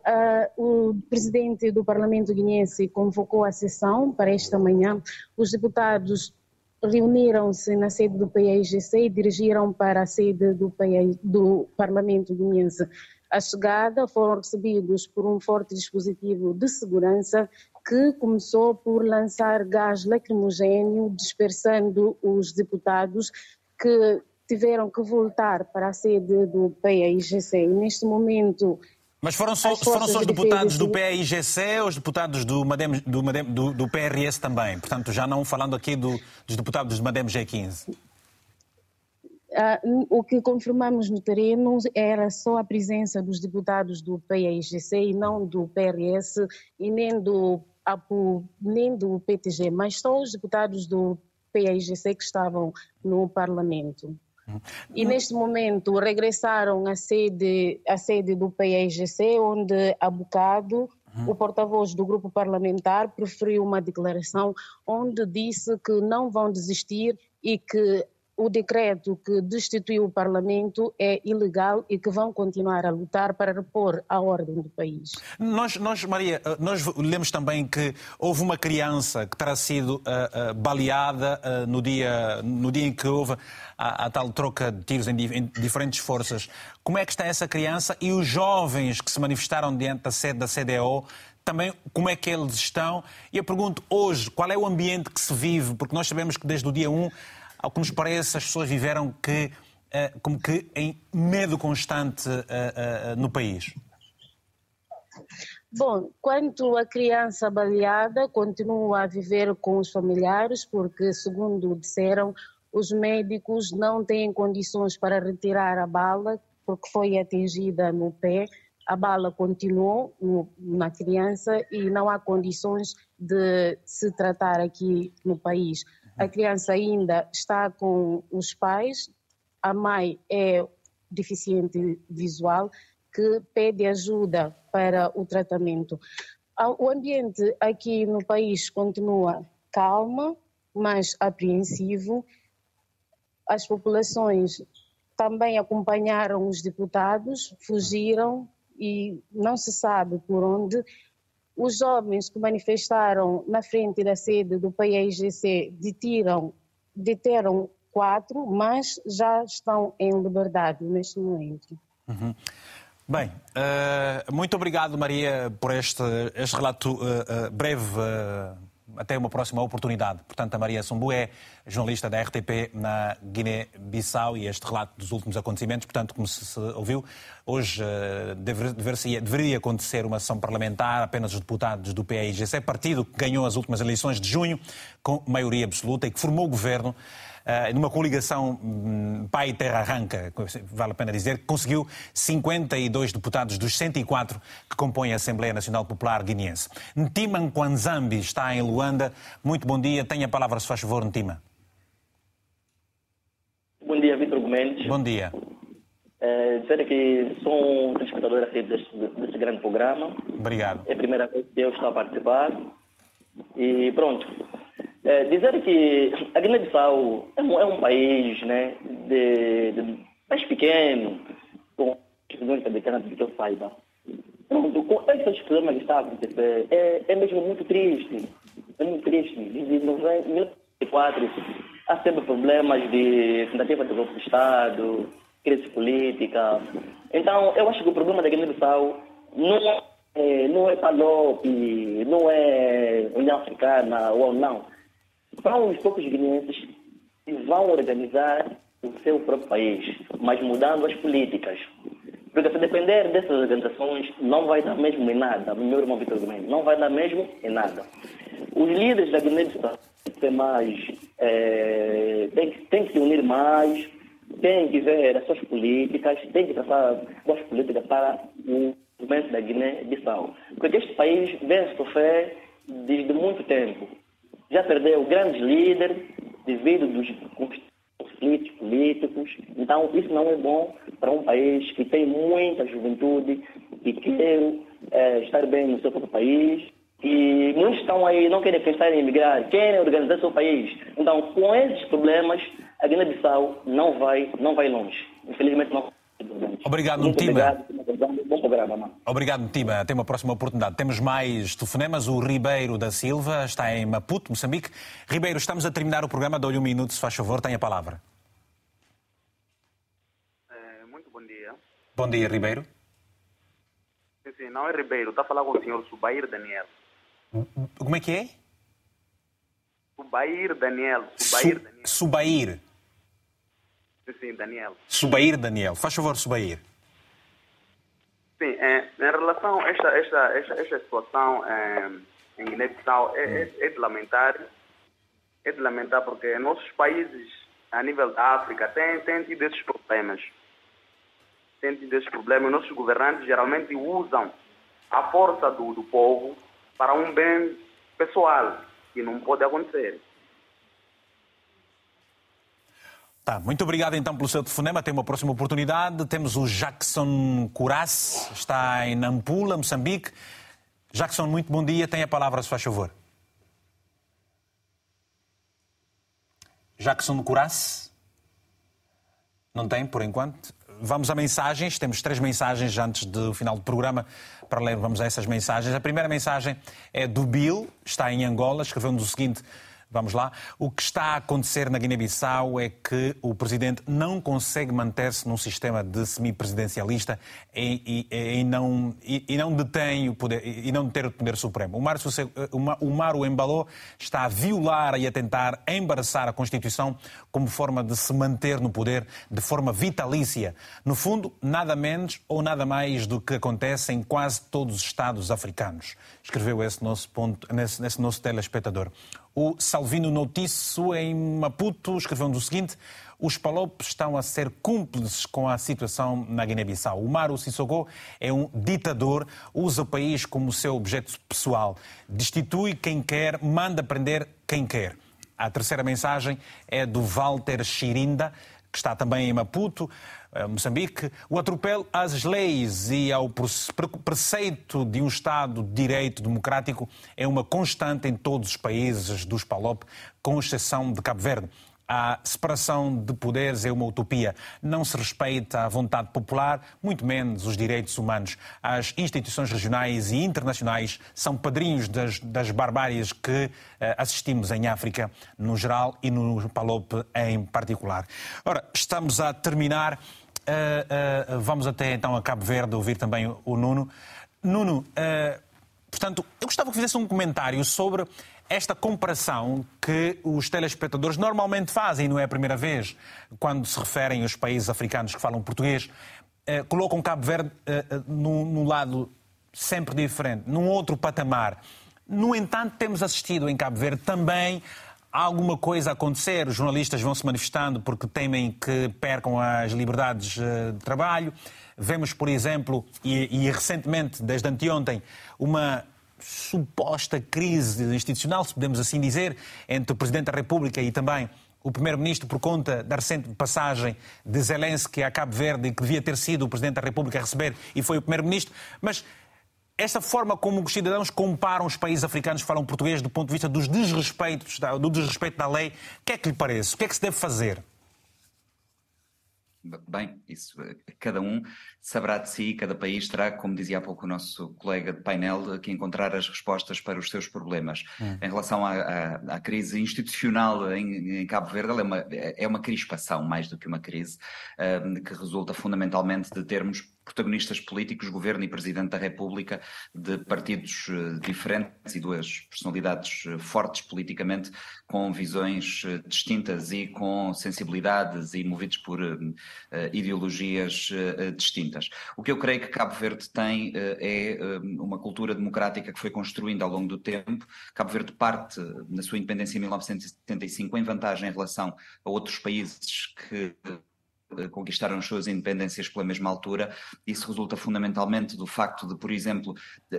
[SPEAKER 11] Uh, o Presidente do Parlamento guinense convocou a sessão para esta manhã. Os deputados reuniram-se na sede do PAIGC e dirigiram para a sede do, do Parlamento guinense. A chegada foram recebidos por um forte dispositivo de segurança que começou por lançar gás lacrimogêneo, dispersando os deputados que tiveram que voltar para a sede do PAIGC. E neste momento.
[SPEAKER 1] Mas foram só, foram só os deputados do PAIGC ou os deputados do, Madem, do, Madem, do, do, PRS também? Portanto, já não falando aqui do, dos deputados do Madem G15.
[SPEAKER 11] Uh, o que confirmamos no terreno era só a presença dos deputados do PAIGC e não do PRS e nem do nem do PTG, mas só os deputados do PAIGC que estavam no Parlamento. E neste momento regressaram à sede, à sede do PAIGC, onde há bocado uhum. o porta-voz do grupo parlamentar preferiu uma declaração onde disse que não vão desistir e que o decreto que destituiu o Parlamento é ilegal e que vão continuar a lutar para repor a ordem do país.
[SPEAKER 1] Nós, nós Maria, eh, nós lemos também que houve uma criança que terá sido uh, uh, baleada uh, no, dia, no dia em que houve a, a tal troca de tiros em, em, diferentes forças. Como é que está essa criança e os jovens que se manifestaram diante da sede da CDO também como é que eles estão. E eu pergunto hoje, qual é o ambiente que se vive? Porque nós sabemos que desde o dia 1 ao que nos parece, as pessoas viveram que, uh, como que em medo constante uh, uh, no país.
[SPEAKER 11] Bom, quanto à criança baleada, continua a viver com os familiares, porque, segundo disseram, os médicos não têm condições para retirar a bala, porque foi atingida no pé. A bala continuou no, na criança e não há condições de se tratar aqui no país. A criança ainda está com os pais, a mãe é deficiente visual, que pede ajuda para o tratamento. O ambiente aqui no país continua calmo, mas apreensivo. As populações também acompanharam os deputados, fugiram e não se sabe por onde. Os jovens que manifestaram na frente da sede do PAIGC detiram, deteram quatro, mas já estão em liberdade neste momento.
[SPEAKER 1] Uhum. Bem, uh, muito obrigado, Maria, por este, este relato uh, uh, breve. Até uma próxima oportunidade. Portanto, a Maria Sumbu é jornalista da RTP na Guiné-Bissau e este relato dos últimos acontecimentos, portanto, como se ouviu, hoje dever, dever deveria acontecer uma sessão parlamentar, apenas os deputados do PAIGC, partido que ganhou as últimas eleições de junho com maioria absoluta e que formou o governo numa coligação um, Pai Terra Arranca, vale a pena dizer, que conseguiu 52 deputados dos 104 que compõem a Assembleia Nacional Popular Guineense. Ntima Nkwanzambi está em Luanda. Muito bom dia. Tenha a palavra, se faz favor, Ntima.
[SPEAKER 12] Bom dia, Vitor Gomes.
[SPEAKER 1] Bom dia.
[SPEAKER 12] É, dizer que sou um telespectador deste, deste grande programa.
[SPEAKER 1] Obrigado.
[SPEAKER 12] É a primeira vez que eu estou a participar. E pronto, é, dizer que a Guiné-Bissau é, um, é um, país né, de, de, mais pequeno, com questões americanas que eu saiba. Pronto, com esses problemas que está a acontecer, é, é mesmo muito triste. É muito triste. Desde 1994 há sempre problemas de tentativa de golpe de Estado, crise política. Então, eu acho que o problema da Guiné-Bissau não é, não é PALOP, não é União Africana ou não são os poucos guineenses que vão organizar o seu próprio país, mas mudando as políticas. Porque se depender dessas organizações, não vai dar mesmo em nada, meu irmão Vitor Gomes, não vai dar mesmo em nada. Os líderes da Guiné-Bissau têm é, têm, têm que se unir mais, têm que ver as suas políticas, têm que traçar boas políticas para o movimento da Guiné-Bissau. Porque este país vem sofrer desde muito tempo já perdeu grandes líderes devido dos conflitos políticos. Então, isso não é bom para um país que tem muita juventude e quer é, estar bem no seu próprio país. E muitos estão aí, não querem pensar em emigrar, querem organizar seu país. Então, com esses problemas, a Guiné-Bissau não vai, não vai longe. Infelizmente, não
[SPEAKER 1] Obrigado,
[SPEAKER 12] Muito
[SPEAKER 1] Obrigado,
[SPEAKER 12] Bom programa,
[SPEAKER 1] Obrigado. Até uma próxima oportunidade. Temos mais telefonemas. O Ribeiro da Silva está em Maputo, Moçambique. Ribeiro, estamos a terminar o programa. Dou-lhe um minuto, se faz favor. Tem a palavra.
[SPEAKER 13] É, muito bom dia.
[SPEAKER 1] Bom dia, Ribeiro.
[SPEAKER 13] Sim, sim, não é Ribeiro. Está a falar com o senhor Subair Daniel.
[SPEAKER 1] Como é que é?
[SPEAKER 13] Subair Daniel. Subair Su Daniel.
[SPEAKER 1] Subair.
[SPEAKER 13] Sim, Daniel.
[SPEAKER 1] Subair Daniel. Faz favor, Subair.
[SPEAKER 13] Sim, é, em relação a esta, esta, esta, esta situação é, em Guiné-Bissau, é, é, de lamentar, é de lamentar porque nossos países, a nível da África, têm, têm tido esses problemas. Têm tido esses problemas. Nossos governantes geralmente usam a força do, do povo para um bem pessoal, que não pode acontecer.
[SPEAKER 1] Tá, muito obrigado então pelo seu telefonema. Tem uma próxima oportunidade. Temos o Jackson Curas, está em Nampula, Moçambique. Jackson, muito bom dia. Tem a palavra, se faz favor. Jackson Curas? Não tem, por enquanto. Vamos a mensagens. Temos três mensagens antes do final do programa para ler. Vamos a essas mensagens. A primeira mensagem é do Bill, está em Angola. Escreveu-nos o seguinte. Vamos lá. O que está a acontecer na Guiné-Bissau é que o presidente não consegue manter-se num sistema de semipresidencialista e, e, e, não, e, e, não detém o poder e não deter o poder supremo. O Mário, o Mário Embaló está a violar e a tentar embaraçar a Constituição como forma de se manter no poder de forma vitalícia. No fundo, nada menos ou nada mais do que acontece em quase todos os Estados africanos. Escreveu esse nosso, ponto, nesse, nesse nosso telespectador. O Salvino Notício, em Maputo, escreveu o seguinte: os palopes estão a ser cúmplices com a situação na Guiné-Bissau. O Maru Sissoko é um ditador, usa o país como seu objeto pessoal, destitui quem quer, manda prender quem quer. A terceira mensagem é do Walter Chirinda, que está também em Maputo. Eh, Moçambique, o atropelo às leis e ao preceito de um Estado de direito democrático é uma constante em todos os países dos PALOP, com exceção de Cabo Verde. A separação de poderes é uma utopia. Não se respeita a vontade popular, muito menos os direitos humanos. As instituições regionais e internacionais são padrinhos das, das barbáries que uh, assistimos em África, no geral, e no Palop em particular. Ora, estamos a terminar. Uh, uh, vamos até então a Cabo Verde ouvir também o Nuno. Nuno, uh, portanto, eu gostava que fizesse um comentário sobre esta comparação que os telespectadores normalmente fazem, não é a primeira vez, quando se referem aos países africanos que falam português, colocam Cabo Verde num, num lado sempre diferente, num outro patamar. No entanto, temos assistido em Cabo Verde também há alguma coisa a acontecer, os jornalistas vão se manifestando porque temem que percam as liberdades eh, de trabalho. Vemos, por exemplo, e, e recentemente, desde anteontem, uma suposta crise institucional, se podemos assim dizer, entre o Presidente da República e também o Primeiro-Ministro por conta da recente passagem de Zelensky a Cabo Verde, que devia ter sido o Presidente da República a receber e foi o Primeiro-Ministro. Mas esta forma como os cidadãos comparam os países africanos que falam português do ponto de vista dos desrespeitos, do desrespeito da lei, o que é que lhe parece? O que é que se deve fazer?
[SPEAKER 2] Bem, isso cada um saberá de si, cada país terá, como dizia há pouco o nosso colega de painel, que encontrar as respostas para os seus problemas. Hum. Em relação à, à, à, crise institucional em, em Cabo Verde, ela é uma, é uma crispação mais do que uma crise, um, que resulta fundamentalmente de termos protagonistas políticos, governo e presidente da República, de partidos uh, diferentes e duas personalidades uh, fortes politicamente, com visões uh, distintas e com sensibilidades e movidos por ideologias distintas. O que eu creio que Cabo Verde tem é uma cultura democrática que foi construindo ao longo do tempo. Cabo Verde parte na sua independência em 1975 em vantagem em relação a outros países que eh, conquistaram as suas independências pela mesma altura. Isso resulta fundamentalmente do facto de, por exemplo,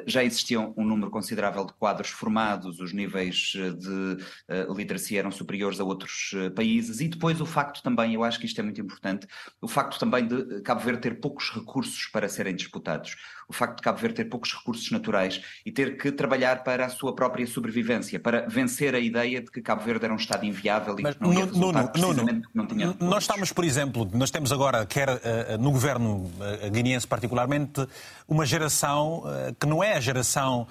[SPEAKER 2] já existiam um número considerável de quadros formados, os níveis eh, de uh, literacia eram superiores a outros países, e depois o facto também, eu acho que isto é muito importante, o facto também de Cabo Verde ter poucos recursos para serem disputados o facto de Cabo Verde ter poucos recursos naturais e ter que trabalhar para a sua própria sobrevivência, para vencer a ideia de que Cabo Verde era um Estado inviável e Mas, que não ia Nuno, Nuno, não tinha recursos.
[SPEAKER 1] Nós estamos, por exemplo, nós temos agora, quer uh, no governo uh, guineense particularmente, uma geração que não é a geração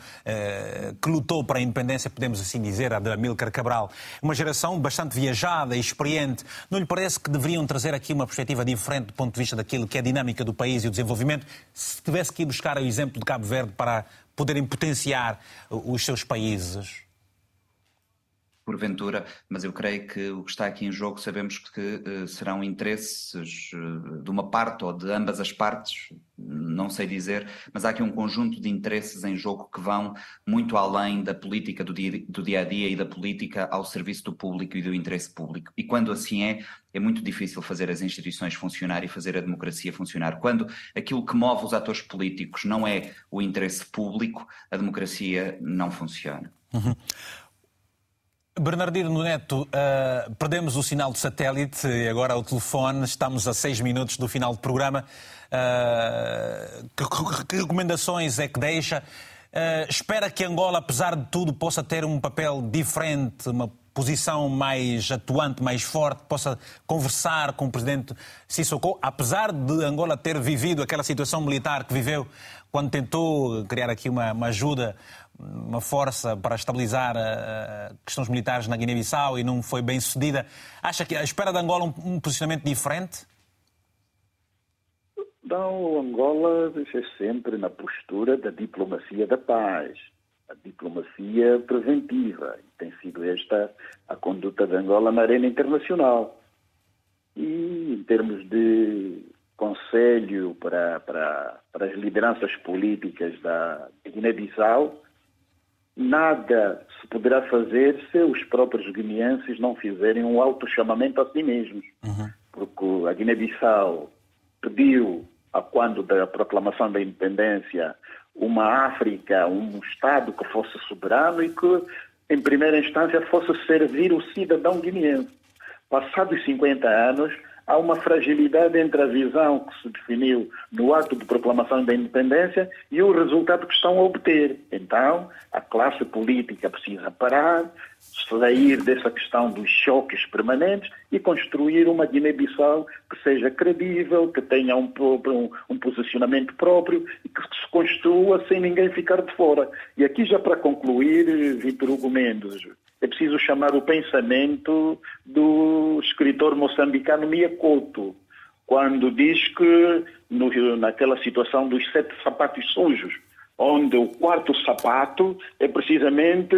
[SPEAKER 1] que lutou para a independência, podemos assim dizer, a de Amílcar Cabral, uma geração bastante viajada e experiente. Não lhe parece que deveriam trazer aqui uma perspectiva diferente do ponto de vista daquilo que é a dinâmica do país e o desenvolvimento, se tivesse que ir buscar buscar o exemplo de Cabo Verde para poderem potenciar os seus países?
[SPEAKER 2] Porventura, mas eu creio que o que está aqui em jogo sabemos que uh, serão interesses uh, de uma parte ou de ambas as partes, não sei dizer, mas há aqui um conjunto de interesses em jogo que vão muito além da política do dia, do dia a dia e da política ao serviço do público e do interesse público. E quando assim é, é muito difícil fazer as instituições funcionar e fazer a democracia funcionar. Quando aquilo que move os atores políticos não é o interesse público, a democracia não funciona. Uhum.
[SPEAKER 1] Bernardino Neto, uh, perdemos o sinal de satélite e agora o telefone. Estamos a seis minutos do final do programa. Uh, que, que, recomendações é que deixa? Uh, espera que Angola, apesar de tudo, possa ter um papel diferente, uma posição mais atuante, mais forte, possa conversar com o presidente Sissoko, apesar de Angola ter vivido aquela situação militar que viveu quando tentou criar aqui uma, uma ajuda, uma força para estabilizar uh, questões militares na Guiné-Bissau e não foi bem sucedida, acha que a espera de Angola um, um posicionamento diferente?
[SPEAKER 3] Não, Angola é sempre na postura da diplomacia da paz, a diplomacia preventiva. E tem sido esta a conduta de Angola na arena internacional. E em termos de conselho para, para, para as lideranças políticas da Guiné-Bissau, nada se poderá fazer se os próprios guineenses não fizerem um auto-chamamento a si mesmos. Uhum. Porque a Guiné-Bissau pediu, a quando da proclamação da independência, uma África, um Estado que fosse soberano e que, em primeira instância, fosse servir o cidadão guineense. Passados 50 anos, há uma fragilidade entre a visão que se definiu no ato de proclamação da independência e o resultado que estão a obter. Então, a classe política precisa parar, sair dessa questão dos choques permanentes e construir uma Guiné-Bissau que seja credível, que tenha um, um, um, posicionamento próprio e que se construa sem ninguém ficar de fora. E aqui, já para concluir, Vitor Hugo Mendes, é preciso chamar o pensamento do escritor moçambicano Mia Couto, quando diz que no, naquela situação dos sete sapatos sujos, onde o quarto sapato é precisamente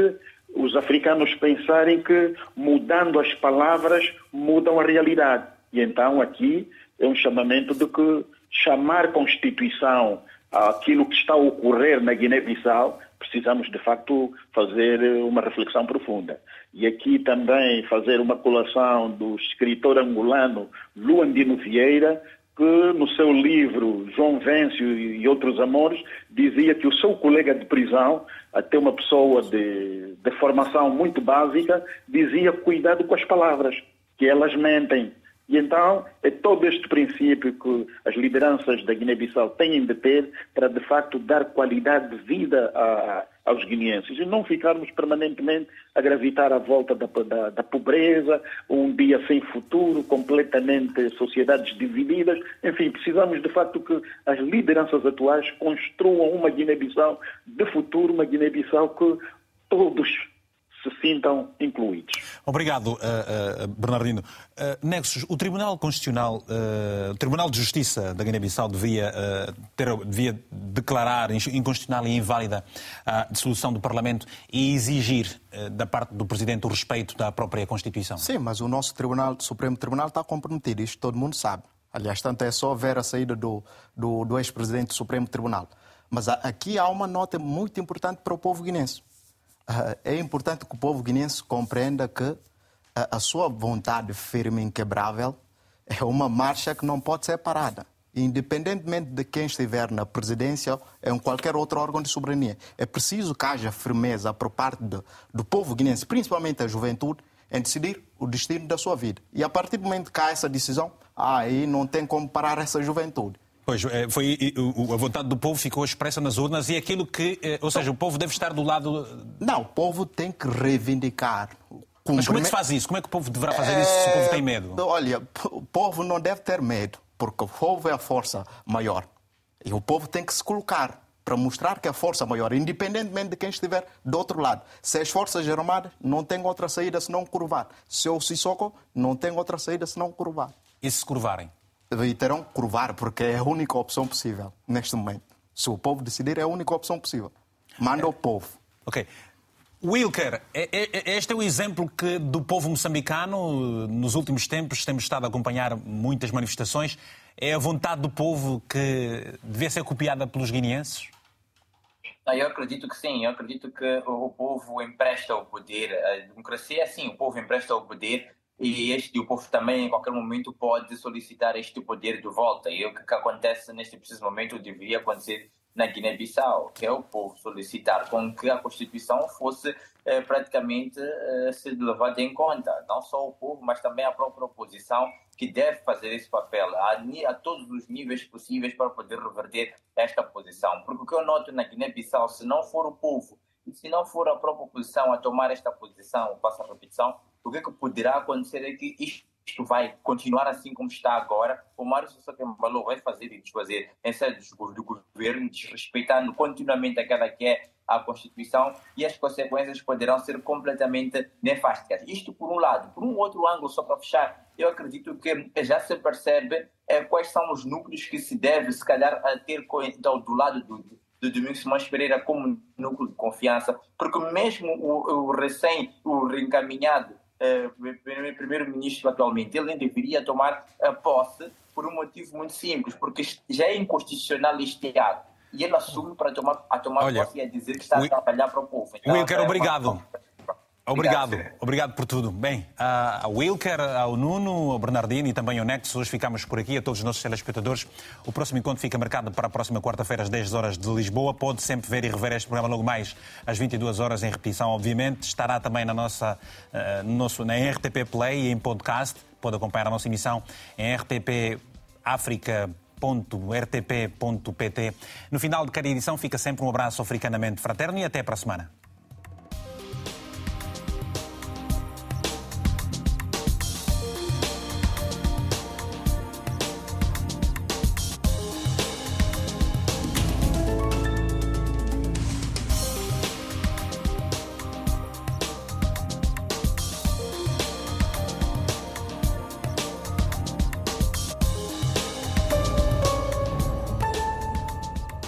[SPEAKER 3] os africanos pensarem que mudando as palavras mudam a realidade. E então aqui é um chamamento de que chamar Constituição aquilo que está a ocorrer na Guiné-Bissau, precisamos de facto fazer uma reflexão profunda. E aqui também fazer uma colação do escritor angolano Luandino Vieira, que no seu livro João Vêncio e Outros Amores dizia que o seu colega de prisão, até uma pessoa de, de formação muito básica, dizia cuidado com as palavras, que elas mentem. E então é todo este princípio que as lideranças da Guiné-Bissau têm de ter para de facto dar qualidade de vida a, aos guineenses e não ficarmos permanentemente a gravitar à volta da, da, da, pobreza, um dia sem futuro, completamente sociedades divididas. Enfim, precisamos de facto que as lideranças atuais construam uma Guiné-Bissau de futuro, uma Guiné-Bissau que todos se sintam incluídos.
[SPEAKER 1] Obrigado, uh, uh, Bernardino. Uh, Nexus, o Tribunal Constitucional, uh, o Tribunal de Justiça da Guiné-Bissau devia, ter, devia declarar inconstitucional e inválida a dissolução do Parlamento e exigir da parte do Presidente o respeito da própria Constituição.
[SPEAKER 5] Sim, mas o nosso Tribunal, Supremo Tribunal está comprometido, isto todo mundo sabe. Aliás, tanto é só ver a saída do, do, do ex-presidente do Supremo Tribunal. Mas aqui há uma nota muito importante para o povo guinense. Ah, é importante que o povo guinense compreenda que a sua vontade firme e inquebrável é uma marcha que não pode ser parada. Independentemente de quem estiver na presidência ou em qualquer outro órgão de soberania. É preciso que haja firmeza por parte do, do povo guinense, principalmente a juventude, em decidir o destino da sua vida. E a partir do momento que há essa decisão, aí não tem como parar essa juventude.
[SPEAKER 1] Pois, é, foi, a vontade do povo ficou expressa nas urnas e aquilo que. É, ou seja, o povo deve estar do lado.
[SPEAKER 5] Não, o povo tem que reivindicar.
[SPEAKER 1] Mas como é que se faz isso? Como é que o povo deverá fazer isso se o povo tem medo?
[SPEAKER 5] É, olha, o povo não deve ter medo, porque o povo é a força maior. E o povo tem que se colocar para mostrar que é a força maior, independentemente de quem estiver do outro lado. Se as forças armadas não têm outra saída senão curvar. Se o Sissoko não tem outra saída senão curvar.
[SPEAKER 1] E se curvarem?
[SPEAKER 5] E terão que curvar, porque é a única opção possível neste momento. Se o povo decidir, é a única opção possível. Manda é. o povo.
[SPEAKER 1] Ok. Wilker, é, é, este é o exemplo que do povo moçambicano, nos últimos tempos, temos estado a acompanhar muitas manifestações. É a vontade do povo que devia ser copiada pelos guineenses?
[SPEAKER 4] Eu acredito que sim, eu acredito que o povo empresta o poder. A democracia é assim, o povo empresta o poder e este o povo também em qualquer momento pode solicitar este poder de volta. E o que, acontece neste preciso momento deveria acontecer na Guiné-Bissau, que é o povo solicitar com que a Constituição fosse eh, praticamente eh, levada em conta, não só o povo, mas também a própria oposição que deve fazer esse papel a, a todos os níveis possíveis para poder reverter esta posição, porque o que eu noto na Guiné-Bissau, se não for o povo e se não for a própria oposição a tomar esta posição, passo a repetição, o que, que poderá acontecer é que isto vai continuar assim como está agora, o Mário Sousa Cambalou vai fazer e desfazer em sede do governo, desrespeitando continuamente aquela que é a Constituição e as consequências poderão ser completamente nefásticas. Isto por um lado. Por um outro ângulo, só para fechar, eu acredito que já se percebe é, quais são os núcleos que se deve, se calhar, ter então, do lado do, do Domingos Simões Pereira como núcleo de confiança, porque mesmo o, o recém, o reencaminhado primeiro-ministro atualmente, ele nem deveria tomar a posse por um motivo muito simples, porque já é inconstitucional este ato. E ele assume para tomar, a tomar Olha, posse e a dizer que está a trabalhar para o povo.
[SPEAKER 1] Então, Wilker, é obrigado. Uma... Obrigado, obrigado por tudo. Bem, ao Wilker, ao Nuno, ao Bernardino e também ao Nexo, hoje ficamos por aqui. A todos os nossos telespectadores, o próximo encontro fica marcado para a próxima quarta-feira, às 10 horas de Lisboa. Pode sempre ver e rever este programa logo mais às 22 horas em repetição, obviamente. Estará também na nossa, uh, nosso, na RTP Play e em podcast. Pode acompanhar a nossa emissão em RTP África rtp.pt. No final de cada edição fica sempre um abraço africanamente fraterno e até para a semana.